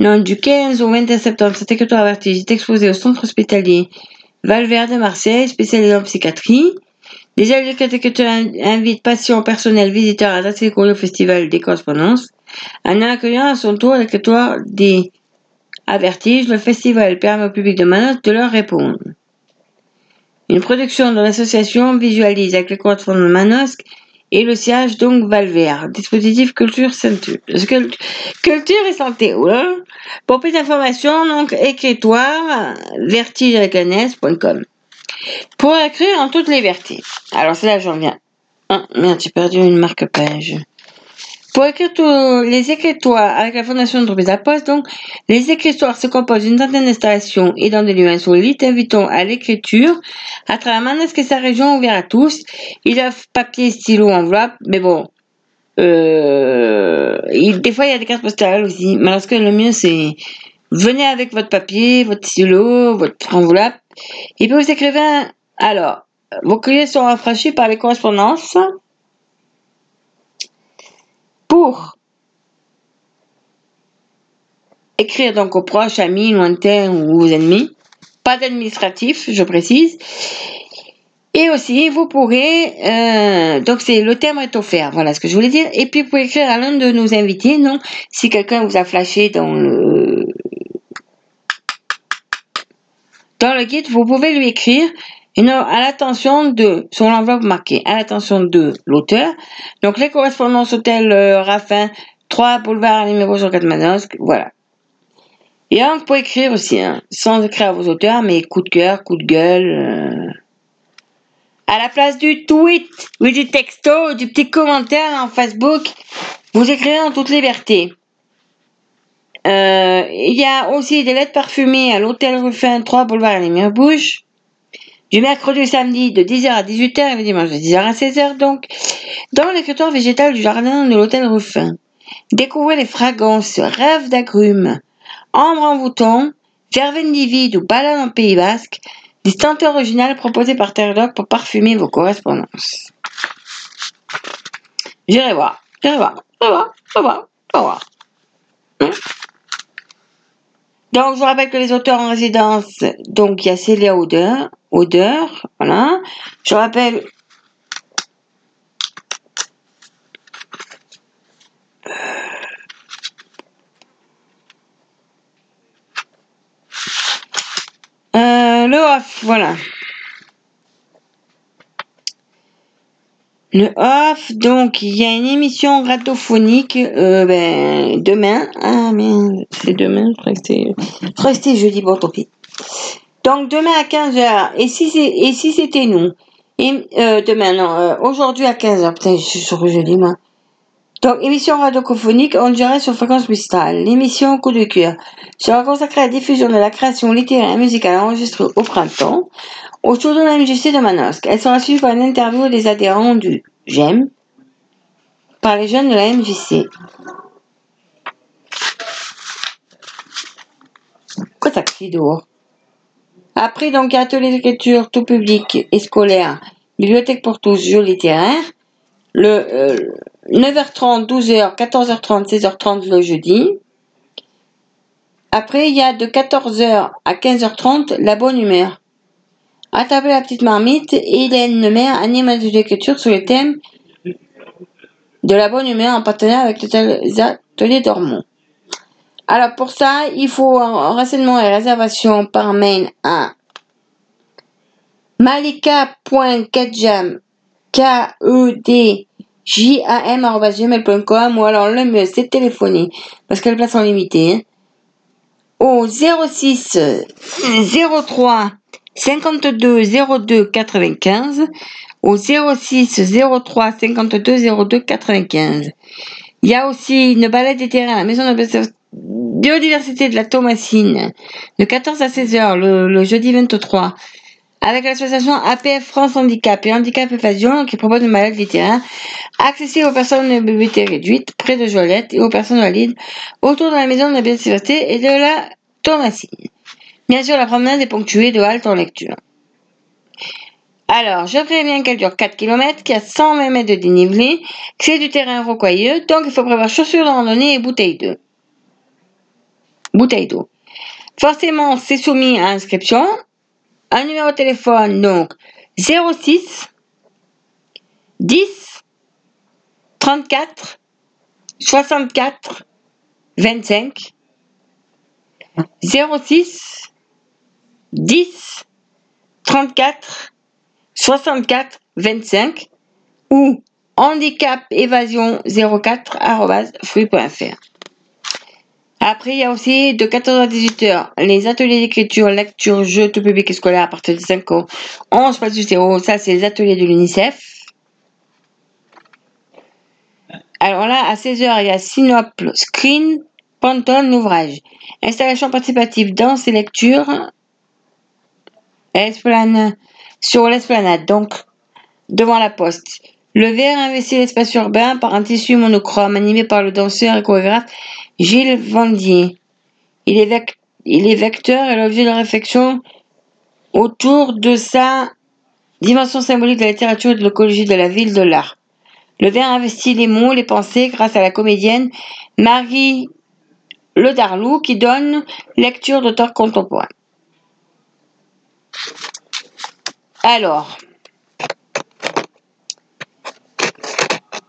Donc, du 15 au 21 septembre, cet écritoire à vertige est exposé au centre hospitalier Valverde de Marseille, spécialisé en psychiatrie. Déjà, l'écriture invite patients, personnels, visiteurs à adresser le courrier au festival des correspondances. En accueillant à son tour l'écritoire des à vertige, le festival permet au public de Manos de leur répondre. Une production de l'association visualise avec les correspondants de Manosque et le siège donc Valvert. Dispositif culture. Cult- culture et santé. Pour plus d'informations, donc écritoire vertige avec. Pour écrire en toutes libertés. Alors c'est là j'en viens. Ah, merde, j'ai perdu une marque-page. Pour écrire tous les écritoires avec la Fondation d'entreprise à poste, donc, les écritoires se composent d'une centaine d'installations et dans des lieux insolites. Invitons à l'écriture à travers Manosque et sa région ouvert à tous. Ils offrent papier, stylo, enveloppe, mais bon. Euh, il- des fois, il y a des cartes postales aussi. Mais lorsque le mieux, c'est venez avec votre papier, votre stylo, votre enveloppe. Et puis vous écrivez Alors, vos courriers sont rafraîchis par les correspondances pour écrire donc aux proches, amis, lointains ou ennemis. Pas d'administratif, je précise. Et aussi, vous pourrez, euh, donc c'est le thème est offert, voilà ce que je voulais dire. Et puis, vous écrire à l'un de nos invités, non Si quelqu'un vous a flashé dans le dans le guide, vous pouvez lui écrire une, à l'attention de, sur l'enveloppe marquée, à l'attention de l'auteur. Donc, les correspondances hôtel euh, Raffin, 3 boulevard numéro 104 Manosque, voilà. Et vous pouvez écrire aussi, hein, sans écrire à vos auteurs, mais coup de cœur, coup de gueule. euh. À la place du tweet ou du texto, du petit commentaire en Facebook, vous écrivez en toute liberté. Euh, il y a aussi des lettres parfumées à l'hôtel Ruffin 3 boulevard Lumière Bouche. Du mercredi au samedi de 10h à 18h et le dimanche de 10h à 16h donc, dans l'écritoire végétal du jardin de l'hôtel Ruffin. Découvrez les fragrances, rêves d'agrumes, ambre en bouton, verveine livide ou balade en Pays Basque, des senteurs originales proposées par Terre pour parfumer vos correspondances. J'irai voir, j'irai voir, j'irai voir, j'irai voir, j'irai voir. Hein? Donc, je vous rappelle que les auteurs en résidence, donc il y a Célia Odeur, Odeur, voilà. Je rappelle Euh, le off, voilà. Le off, donc il y a une émission radiophonique euh, ben, demain. Ah merde, c'est demain, je crois que jeudi, bon tant pis. Donc demain à 15h, et si c'est- si c'était nous? Et, euh, Demain, non, euh, aujourd'hui à 15h, putain, je suis sur jeudi moi. Donc, émission radiophonique en direct sur Fréquence Mistral. L'émission Coup de cœur sera consacrée à la diffusion de la création littéraire et musicale enregistrée au printemps autour de la MJC de Manosque. Elle sera suivie par une interview des adhérents du GEM par les jeunes de la MJC. Quoi ça dehors Après, donc, atelier d'écriture tout public et scolaire, bibliothèque pour tous, jeux littéraires. Le euh, 9h30, 12h, 14h30, 16h30 le jeudi. Après, il y a de 14h à 15h30 la bonne humeur. Attrapez la petite marmite, Hélène Lemaire anime un d'écriture sur le thème de la bonne humeur en partenariat avec les ateliers d'Ormont. Alors pour ça, il faut un renseignement et réservation par mail à malika.kedjam k e d j a m gmail.com ou alors le mieux c'est téléphoner. Parce qu'elle place en limité hein, au 06 03 52 02 95 au 06 03 52 02 95. Il y a aussi une balade des terrains à la maison de biodiversité de la Thomasine de 14 à 16 heures le, le jeudi 23 avec l'association APF France Handicap et Handicap Évasion qui propose une des terrains accessible aux personnes de mobilité réduite près de Jolette et aux personnes valides autour de la maison de la biodiversité et de la Thomasine. Bien sûr, la promenade est ponctuée de haltes en lecture. Alors, je préviens qu'elle dure 4 km, qu'il y a 120 mètres de dénivelé, que c'est du terrain rocailleux, donc il faut prévoir chaussures de randonnée et bouteilles d'eau. Bouteilles d'eau. Forcément, c'est soumis à inscription. Un numéro de téléphone, donc 06 10 34 64 25 06 10 34 64 25 ou handicap évasion 04 free.fr. Après, il y a aussi de 14 à 18 heures les ateliers d'écriture, lecture, jeux, tout public et scolaire à partir de 5 ans. 11 pas du ça c'est les ateliers de l'UNICEF. Alors là, à 16 heures, il y a Sinople, Screen, Pantone, l'ouvrage. Installation participative, danse et lecture. Esplanade, sur l'esplanade, donc devant la poste. Le verre investit l'espace urbain par un tissu monochrome animé par le danseur et chorégraphe Gilles Vendier. Il est, vec- il est vecteur et l'objet de réflexion autour de sa dimension symbolique de la littérature et de l'écologie de la ville de l'art. Le verre investit les mots, les pensées grâce à la comédienne Marie Le Darlou qui donne lecture d'auteurs contemporains. Alors,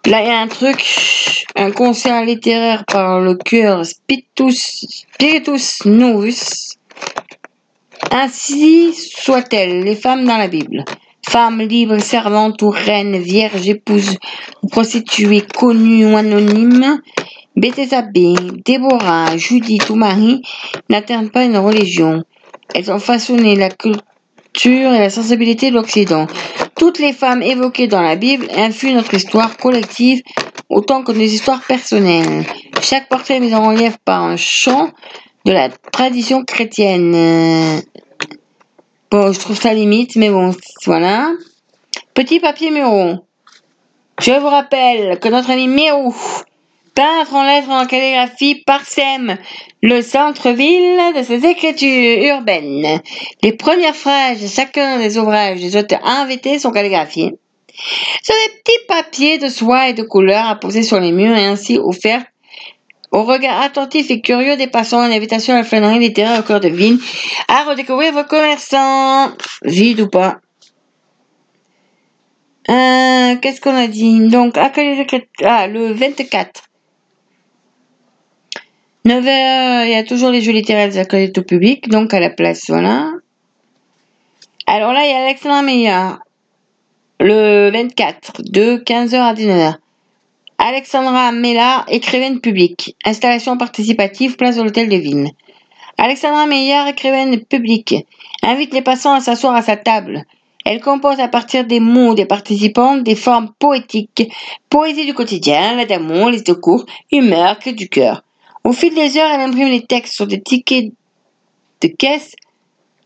là il y a un truc, un concert littéraire par le cœur Spiritus, Spiritus Novus. Ainsi soit-elle, les femmes dans la Bible. Femmes libres, servantes ou reines, vierges, épouses ou prostituées, connues ou anonymes, Béthésabée, Déborah, Judith ou Marie n'atteignent pas une religion. Elles ont façonné la culture et la sensibilité de l'Occident. Toutes les femmes évoquées dans la Bible influent notre histoire collective autant que nos histoires personnelles. Chaque portrait est mis en relief par un chant de la tradition chrétienne. Bon, je trouve ça limite, mais bon, voilà. Petit papier Miro. Je vous rappelle que notre ami Miro, peintre en lettres en calligraphie, parsème le centre-ville de ses écritures urbaines. Les premières phrases de chacun des ouvrages des auteurs invités sont calligraphiées sur des petits papiers de soie et de couleur à poser sur les murs et ainsi offerts au regard attentif et curieux des passants, invitation à la flânerie littéraire au cœur de ville, à redécouvrir vos commerçants, vide ou pas? Euh, Qu'est-ce qu'on a dit? Donc, quel- ah, le 24. 9h, il y a toujours les jeux littéraires des acolytes au public, donc à la place, voilà. Alors là, il y a Alexandra Meillard, le 24, de 15h à 19h. Alexandra Mellard, écrivaine publique. Installation participative, place de l'hôtel de ville. Alexandra Meillard, écrivaine publique, invite les passants à s'asseoir à sa table. Elle compose à partir des mots des participants des formes poétiques, poésie du quotidien, la d'amour, les de cours, humeur, clé du cœur. Au fil des heures, elle imprime les textes sur des tickets de caisse,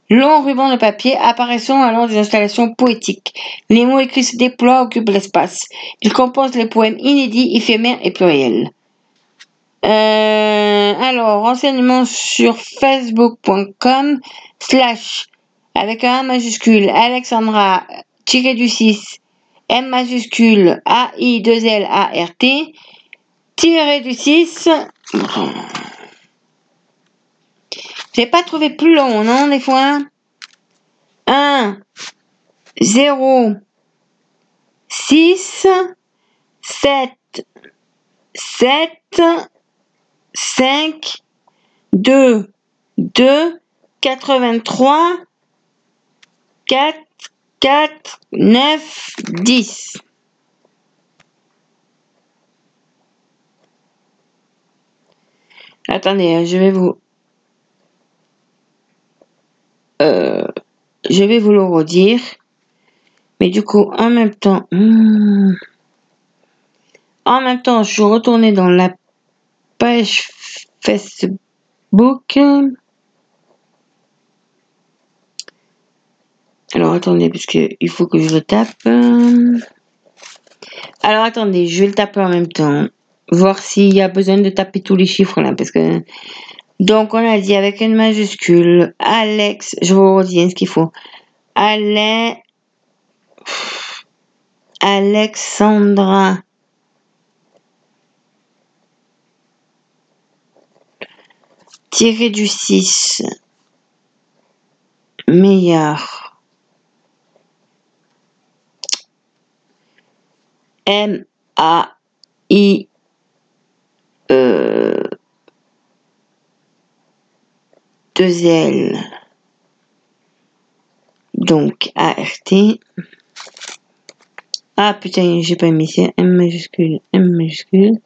longs rubans de papier apparaissant alors des installations poétiques. Les mots écrits se déploient, occupent l'espace. Ils composent les poèmes inédits, éphémères et pluriels. Euh, alors, renseignements sur facebook.com slash avec un A majuscule Alexandra tiré du 6 M majuscule A I 2 L A R T tiré du 6 j'ai pas trouvé plus long, non, des fois. 1 0 6 7 7 5 2 2 83 4 4 9 10 Attendez, je vais vous euh, je vais vous le redire. Mais du coup, en même temps, hmm, en même temps, je suis retournée dans la page Facebook. Alors attendez, parce que il faut que je le tape. Alors attendez, je vais le taper en même temps. Voir s'il y a besoin de taper tous les chiffres là, parce que donc, on a dit avec une majuscule, Alex, je vous redis ce qu'il faut. Alexandra. Tiré du 6. Meilleur. M-A-I. e euh, 2L, donc ART. Ah putain, j'ai pas mis ça, M majuscule, M majuscule.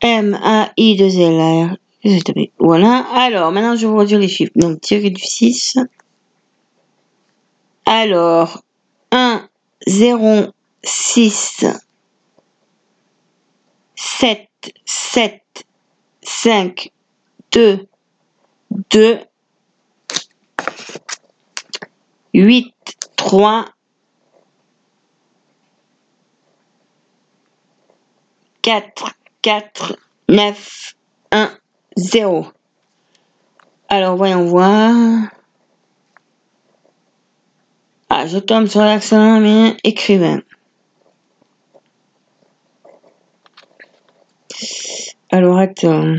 M, A, I, 2, L, A, R, Voilà. Alors, maintenant, je vais vous redire les chiffres. Donc, tiré du 6. Alors, 1, 0, 6, 7, 7, 5, 2, 2, 8, 3, 4, 4, 9, 1, 0. Alors, voyons voir. Ah, je tombe sur l'accent, mais écrivain. Alors, attends.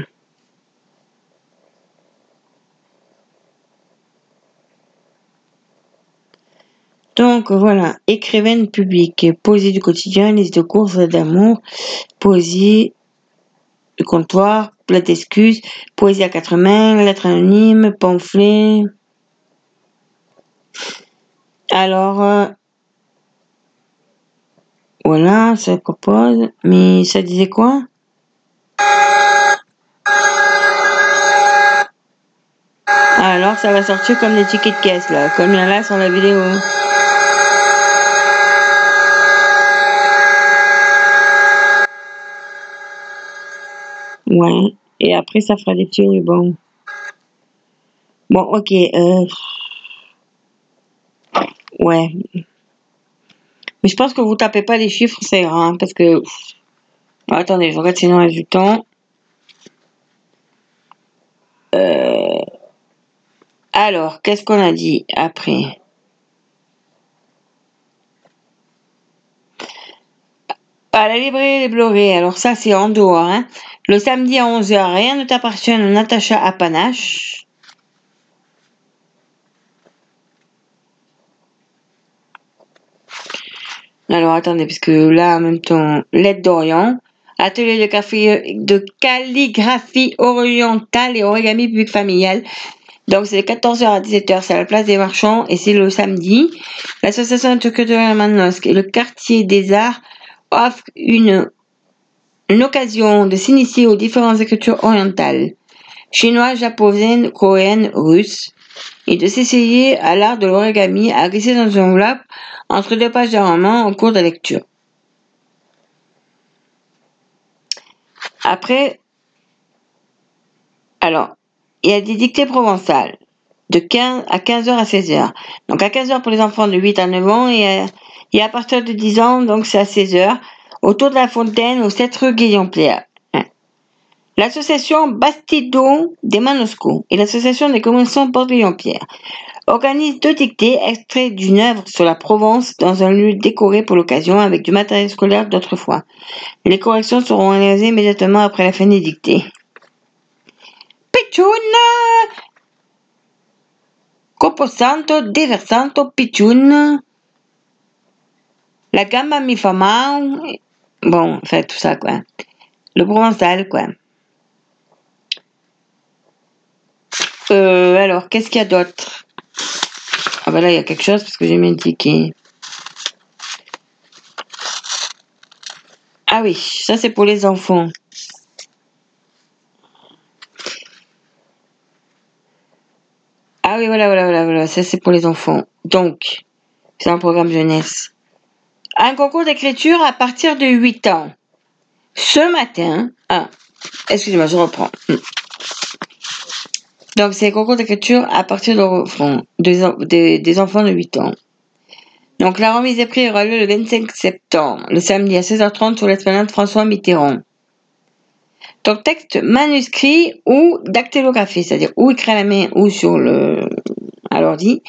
Donc, voilà. Écrivaine publique. Poésie du quotidien, liste de courses d'amour, poésie du comptoir, plat d'excuses, poésie à quatre mains, lettre anonyme, pamphlet. Alors, euh, voilà, ça propose. Mais ça disait quoi? Alors, ça va sortir comme des tickets de caisse, là, comme il y en a sur la vidéo. Ouais. Et après, ça fera des petits rubans. Bon, ok. euh, Ouais. Mais je pense que vous tapez pas les chiffres, c'est ira, hein, parce que... Attendez, je regarde sinon du temps. Euh, Alors, qu'est-ce qu'on a dit après? À la librairie des Blorés, alors ça c'est en dehors. Hein. Le samedi à 11h, rien ne t'appartient, Natacha Apanache. Alors attendez, parce que là en même temps, l'aide d'Orient, atelier de, de calligraphie orientale et origami public familial. Donc c'est de 14h à 17h, c'est à la place des marchands et c'est le samedi. L'association interculturelle Manosque et le quartier des arts offrent une, occasion de s'initier aux différentes écritures orientales, chinoise, japonaise, coréenne, russe, et de s'essayer à l'art de l'origami à glisser dans une enveloppe entre deux pages d'un roman en cours de lecture. Après, alors, il y a des dictées provençales de 15 à 15h à 16h. Donc à 15h pour les enfants de 8 à 9 ans et, euh, et à partir de 10 ans, donc c'est à 16h, autour de la fontaine au 7 rue Guillaume-Plère. Hein. L'association Bastido des Manosco et l'association des commerçants Porte Organisent deux dictées extraits d'une œuvre sur la Provence dans un lieu décoré pour l'occasion avec du matériel scolaire d'autrefois. Les corrections seront réalisées immédiatement après la fin des dictées. Pichuna! Coposanto, diversanto, pichuna. La gamba mi fa mal. Bon, enfin, tout ça, quoi. Le provençal, quoi. Euh, alors, qu'est-ce qu'il y a d'autre? Ah ben là, il y a quelque chose parce que j'ai mis un ticket. Ah oui, ça c'est pour les enfants. Ah oui, voilà, voilà, voilà, voilà. Ça c'est pour les enfants. Donc, c'est un programme jeunesse. Un concours d'écriture à partir de 8 ans. Ce matin, ah, excusez-moi, je reprends. Donc, c'est un concours d'écriture à partir de, des, en- des- des enfants de 8 ans. Donc, la remise des prix aura lieu le 25 septembre, le samedi à 16h30 sur l'esplanade François Mitterrand. Donc, texte manuscrit ou dactylographié, c'est-à-dire ou écrit à la main ou sur le, à l'ordi,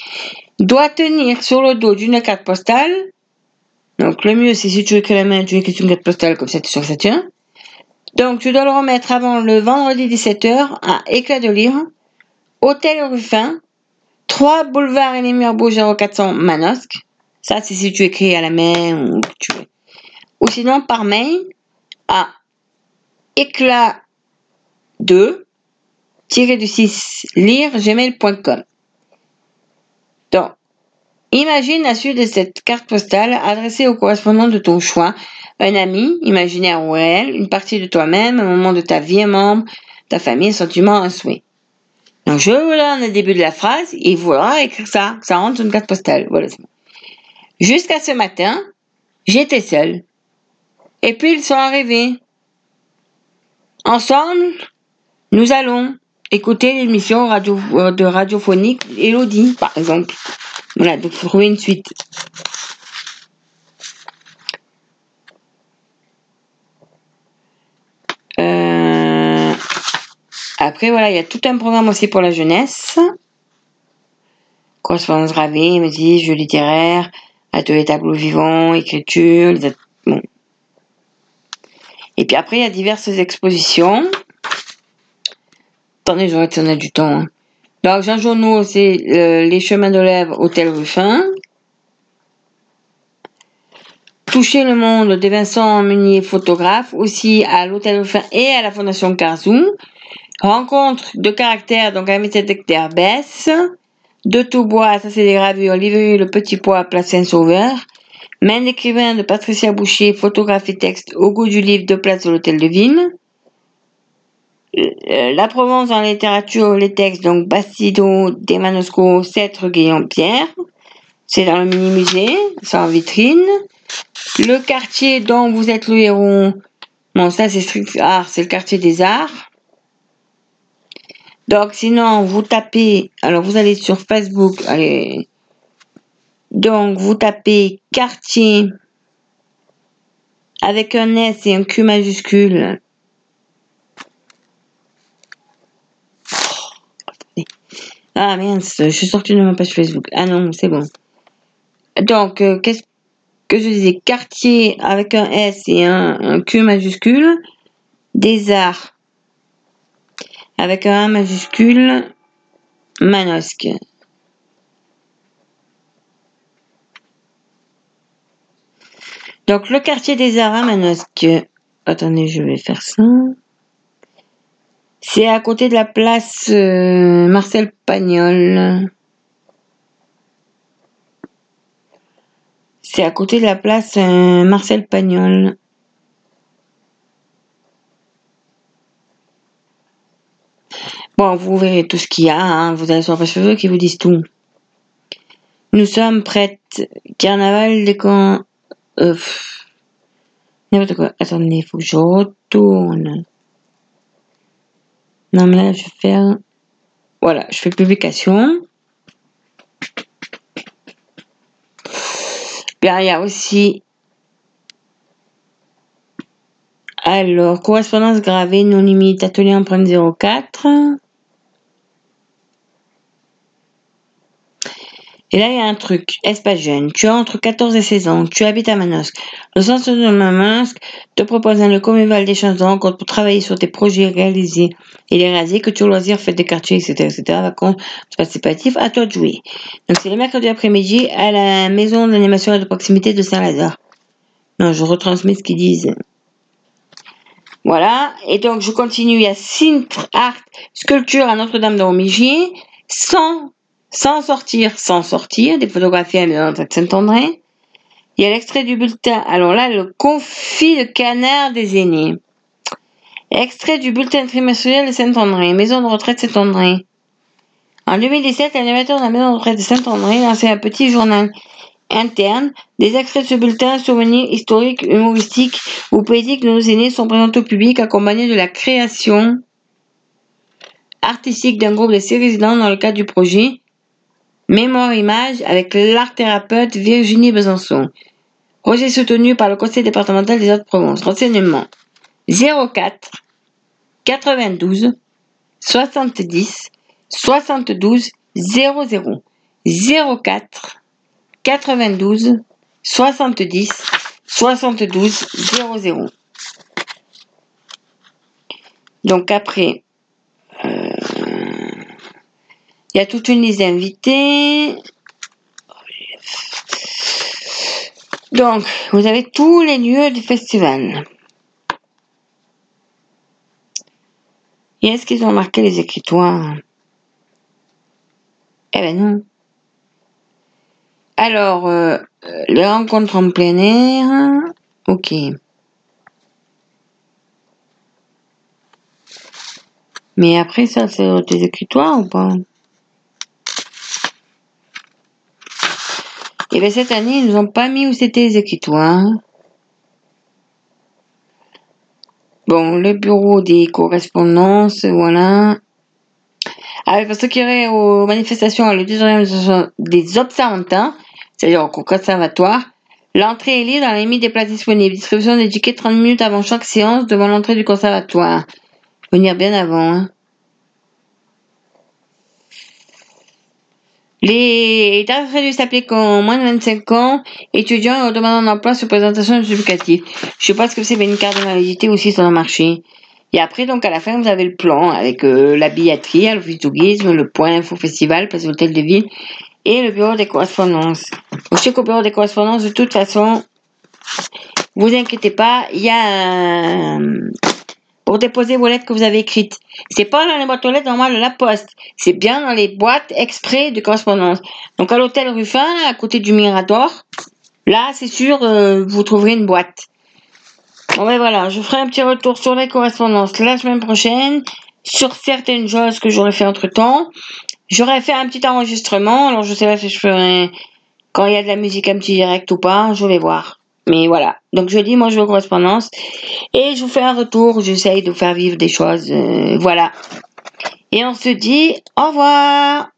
doit tenir sur le dos d'une carte postale. Donc, le mieux, c'est si tu écris à la main, tu écris sur une carte postale, comme ça, tu sûr ça. Donc, tu dois le remettre avant le vendredi 17h à Éclat de Lire, Hôtel Ruffin, 3 boulevard les Murs 0400 Manosque. Ça, c'est si tu écris à la main ou tu veux. Ou sinon, par mail à éclat 2 du 6 lire gmail.com. Donc, imagine la suite de cette carte postale adressée au correspondant de ton choix, un ami, imaginaire ou réel, une partie de toi-même, un moment de ta vie, un membre, ta famille, un sentiment, un souhait. Donc, je vous donne le début de la phrase, et il faudra écrire ça, ça rentre sur une carte postale. Voilà. Jusqu'à ce matin, j'étais seule. Et puis ils sont arrivés. Ensemble, nous allons écouter l'émission euh, de radiophonique Elodie, par exemple. Voilà, donc faut trouver une suite. Euh, Après, voilà, il y a tout un programme aussi pour la jeunesse. Correspondance gravée, musique, jeux littéraires, atelier tableau vivant, écriture, bon. Et puis après, il y a diverses expositions. Attendez, si on a du temps. hein. Donc, Jean Journaux, c'est euh, Les Chemins de l'Èvre, Hôtel Ruffin. Toucher le monde de Vincent Meunier, photographe, aussi à l'Hôtel Ruffin et à la Fondation Carzou. Rencontre de caractère, donc la médiathèque d'Herbès. De tout bois, ça c'est des gravures, livrées le petit pois, place Saint-Sauveur. Main d'écrivain de Patricia Boucher, photographe et texte au goût du livre de place de l'Hôtel de Ville. Euh, La Provence la littérature, les textes, donc Bastido, Desmanosco, 7 rue Guillaume-Pierre. C'est dans le mini-musée, c'est en vitrine. Le quartier dont vous êtes le héros, bon ça c'est strict art, c'est le quartier des arts. Donc, sinon, vous tapez, alors vous allez sur Facebook, allez. Donc, vous tapez quartier avec un S et un Q majuscule. Ah mince, je suis sortie de ma page Facebook. Ah non, c'est bon. Donc, euh, qu'est-ce que je disais? Quartier avec un S et un Q majuscule. Des arts avec un A majuscule. Manosque. Donc, le quartier des arts à Manosque. Attendez, je vais faire ça. C'est à côté de la place euh, Marcel Pagnol. C'est à côté de la place euh, Marcel Pagnol. Bon, vous verrez tout ce qu'il y a. hein. Vous allez sur la page Facebook qui vous disent tout. Nous sommes prêtes. Carnaval des camps. Euh. N'importe quoi. Attendez, il faut que je retourne. Non, mais là, je vais faire. Voilà, je fais publication. Bien, il y a aussi. Alors, correspondance gravée, non limite, atelier empreinte 04. Et là, il y a un truc. Espace jeune? Tu as entre 14 et 16 ans. Tu habites à Manosque. Le centre de Manosque te propose un lieu convivial d'échange de rencontres pour travailler sur tes projets réalisés et les réaliser, que tu au loisir, fêtes de quartier, etc., etc., vacances participatifs, à toi de jouer. Donc, c'est le mercredi après-midi à la maison d'animation de proximité de Saint-Lazare. Non, je retransmets ce qu'ils disent. Voilà. Et donc, je continue. Il y a Cintre Art Sculpture à Notre-Dame de Romigier. Sans, sans sortir, sans sortir. Des photographies à la de Saint-André. Il y a l'extrait du bulletin. Alors là, le confit de canard des aînés. Extrait du bulletin trimestriel de Saint-André. Maison de retraite Saint-André. En 2017, l'animateur de la maison de retraite de Saint-André lançait un petit journal interne. Des extraits de ce bulletin, souvenirs historiques, humoristiques ou poétiques de nos aînés sont présentés au public accompagnés de la création artistique d'un groupe de six résidents dans le cadre du projet Mémoire Image avec l'art thérapeute Virginie Besançon. Projet soutenu par le Conseil départemental des Hautes-Provence. Renseignement 04 92 70 72 00 04 92 70 72 00. Donc après, euh, il y a toute une liste d'invités. Donc, vous avez tous les lieux du festival. Et est-ce qu'ils ont marqué les écritoires? Eh ben non. Alors, euh, euh, les rencontres en plein air. Ok. Mais après ça, c'est des écritoires ou pas? Et bien cette année, ils nous ont pas mis où c'était les écritoires. Bon, le bureau des correspondances, voilà. Ah, pour ceux qui iraient aux manifestations, le 2 des observantins, c'est-à-dire au conservatoire, l'entrée est libre dans la limite des places disponibles. Distribution des tickets 30 minutes avant chaque séance devant l'entrée du conservatoire. Venir bien avant. Hein. Les tarifs réduits s'appliquent aux moins de 25 ans, étudiants et demandant d'emploi sur présentation justificative. Je sais pas ce que c'est, une carte de validité aussi sur le marché. Et après, donc, à la fin, vous avez le plan avec euh, la billetterie, l'office tourisme, le point info festival, place hôtel de ville et le bureau des correspondances. Je sais qu'au bureau des correspondances, de toute façon, vous inquiétez pas, il y a un, pour déposer vos lettres que vous avez écrites. C'est pas dans les boîtes aux lettres normales de la poste. C'est bien dans les boîtes exprès de correspondance. Donc à l'hôtel Ruffin, à côté du Mirador, là, c'est sûr, euh, vous trouverez une boîte. Bon ben voilà, je ferai un petit retour sur les correspondances la semaine prochaine, sur certaines choses que j'aurais fait entre temps. J'aurais fait un petit enregistrement, alors je sais pas si je ferai quand il y a de la musique un petit direct ou pas, je vais voir. Mais voilà. Donc je dis, moi je vais aux correspondances et je vous fais un retour. J'essaye de vous faire vivre des choses. euh, voilà. Et on se dit au revoir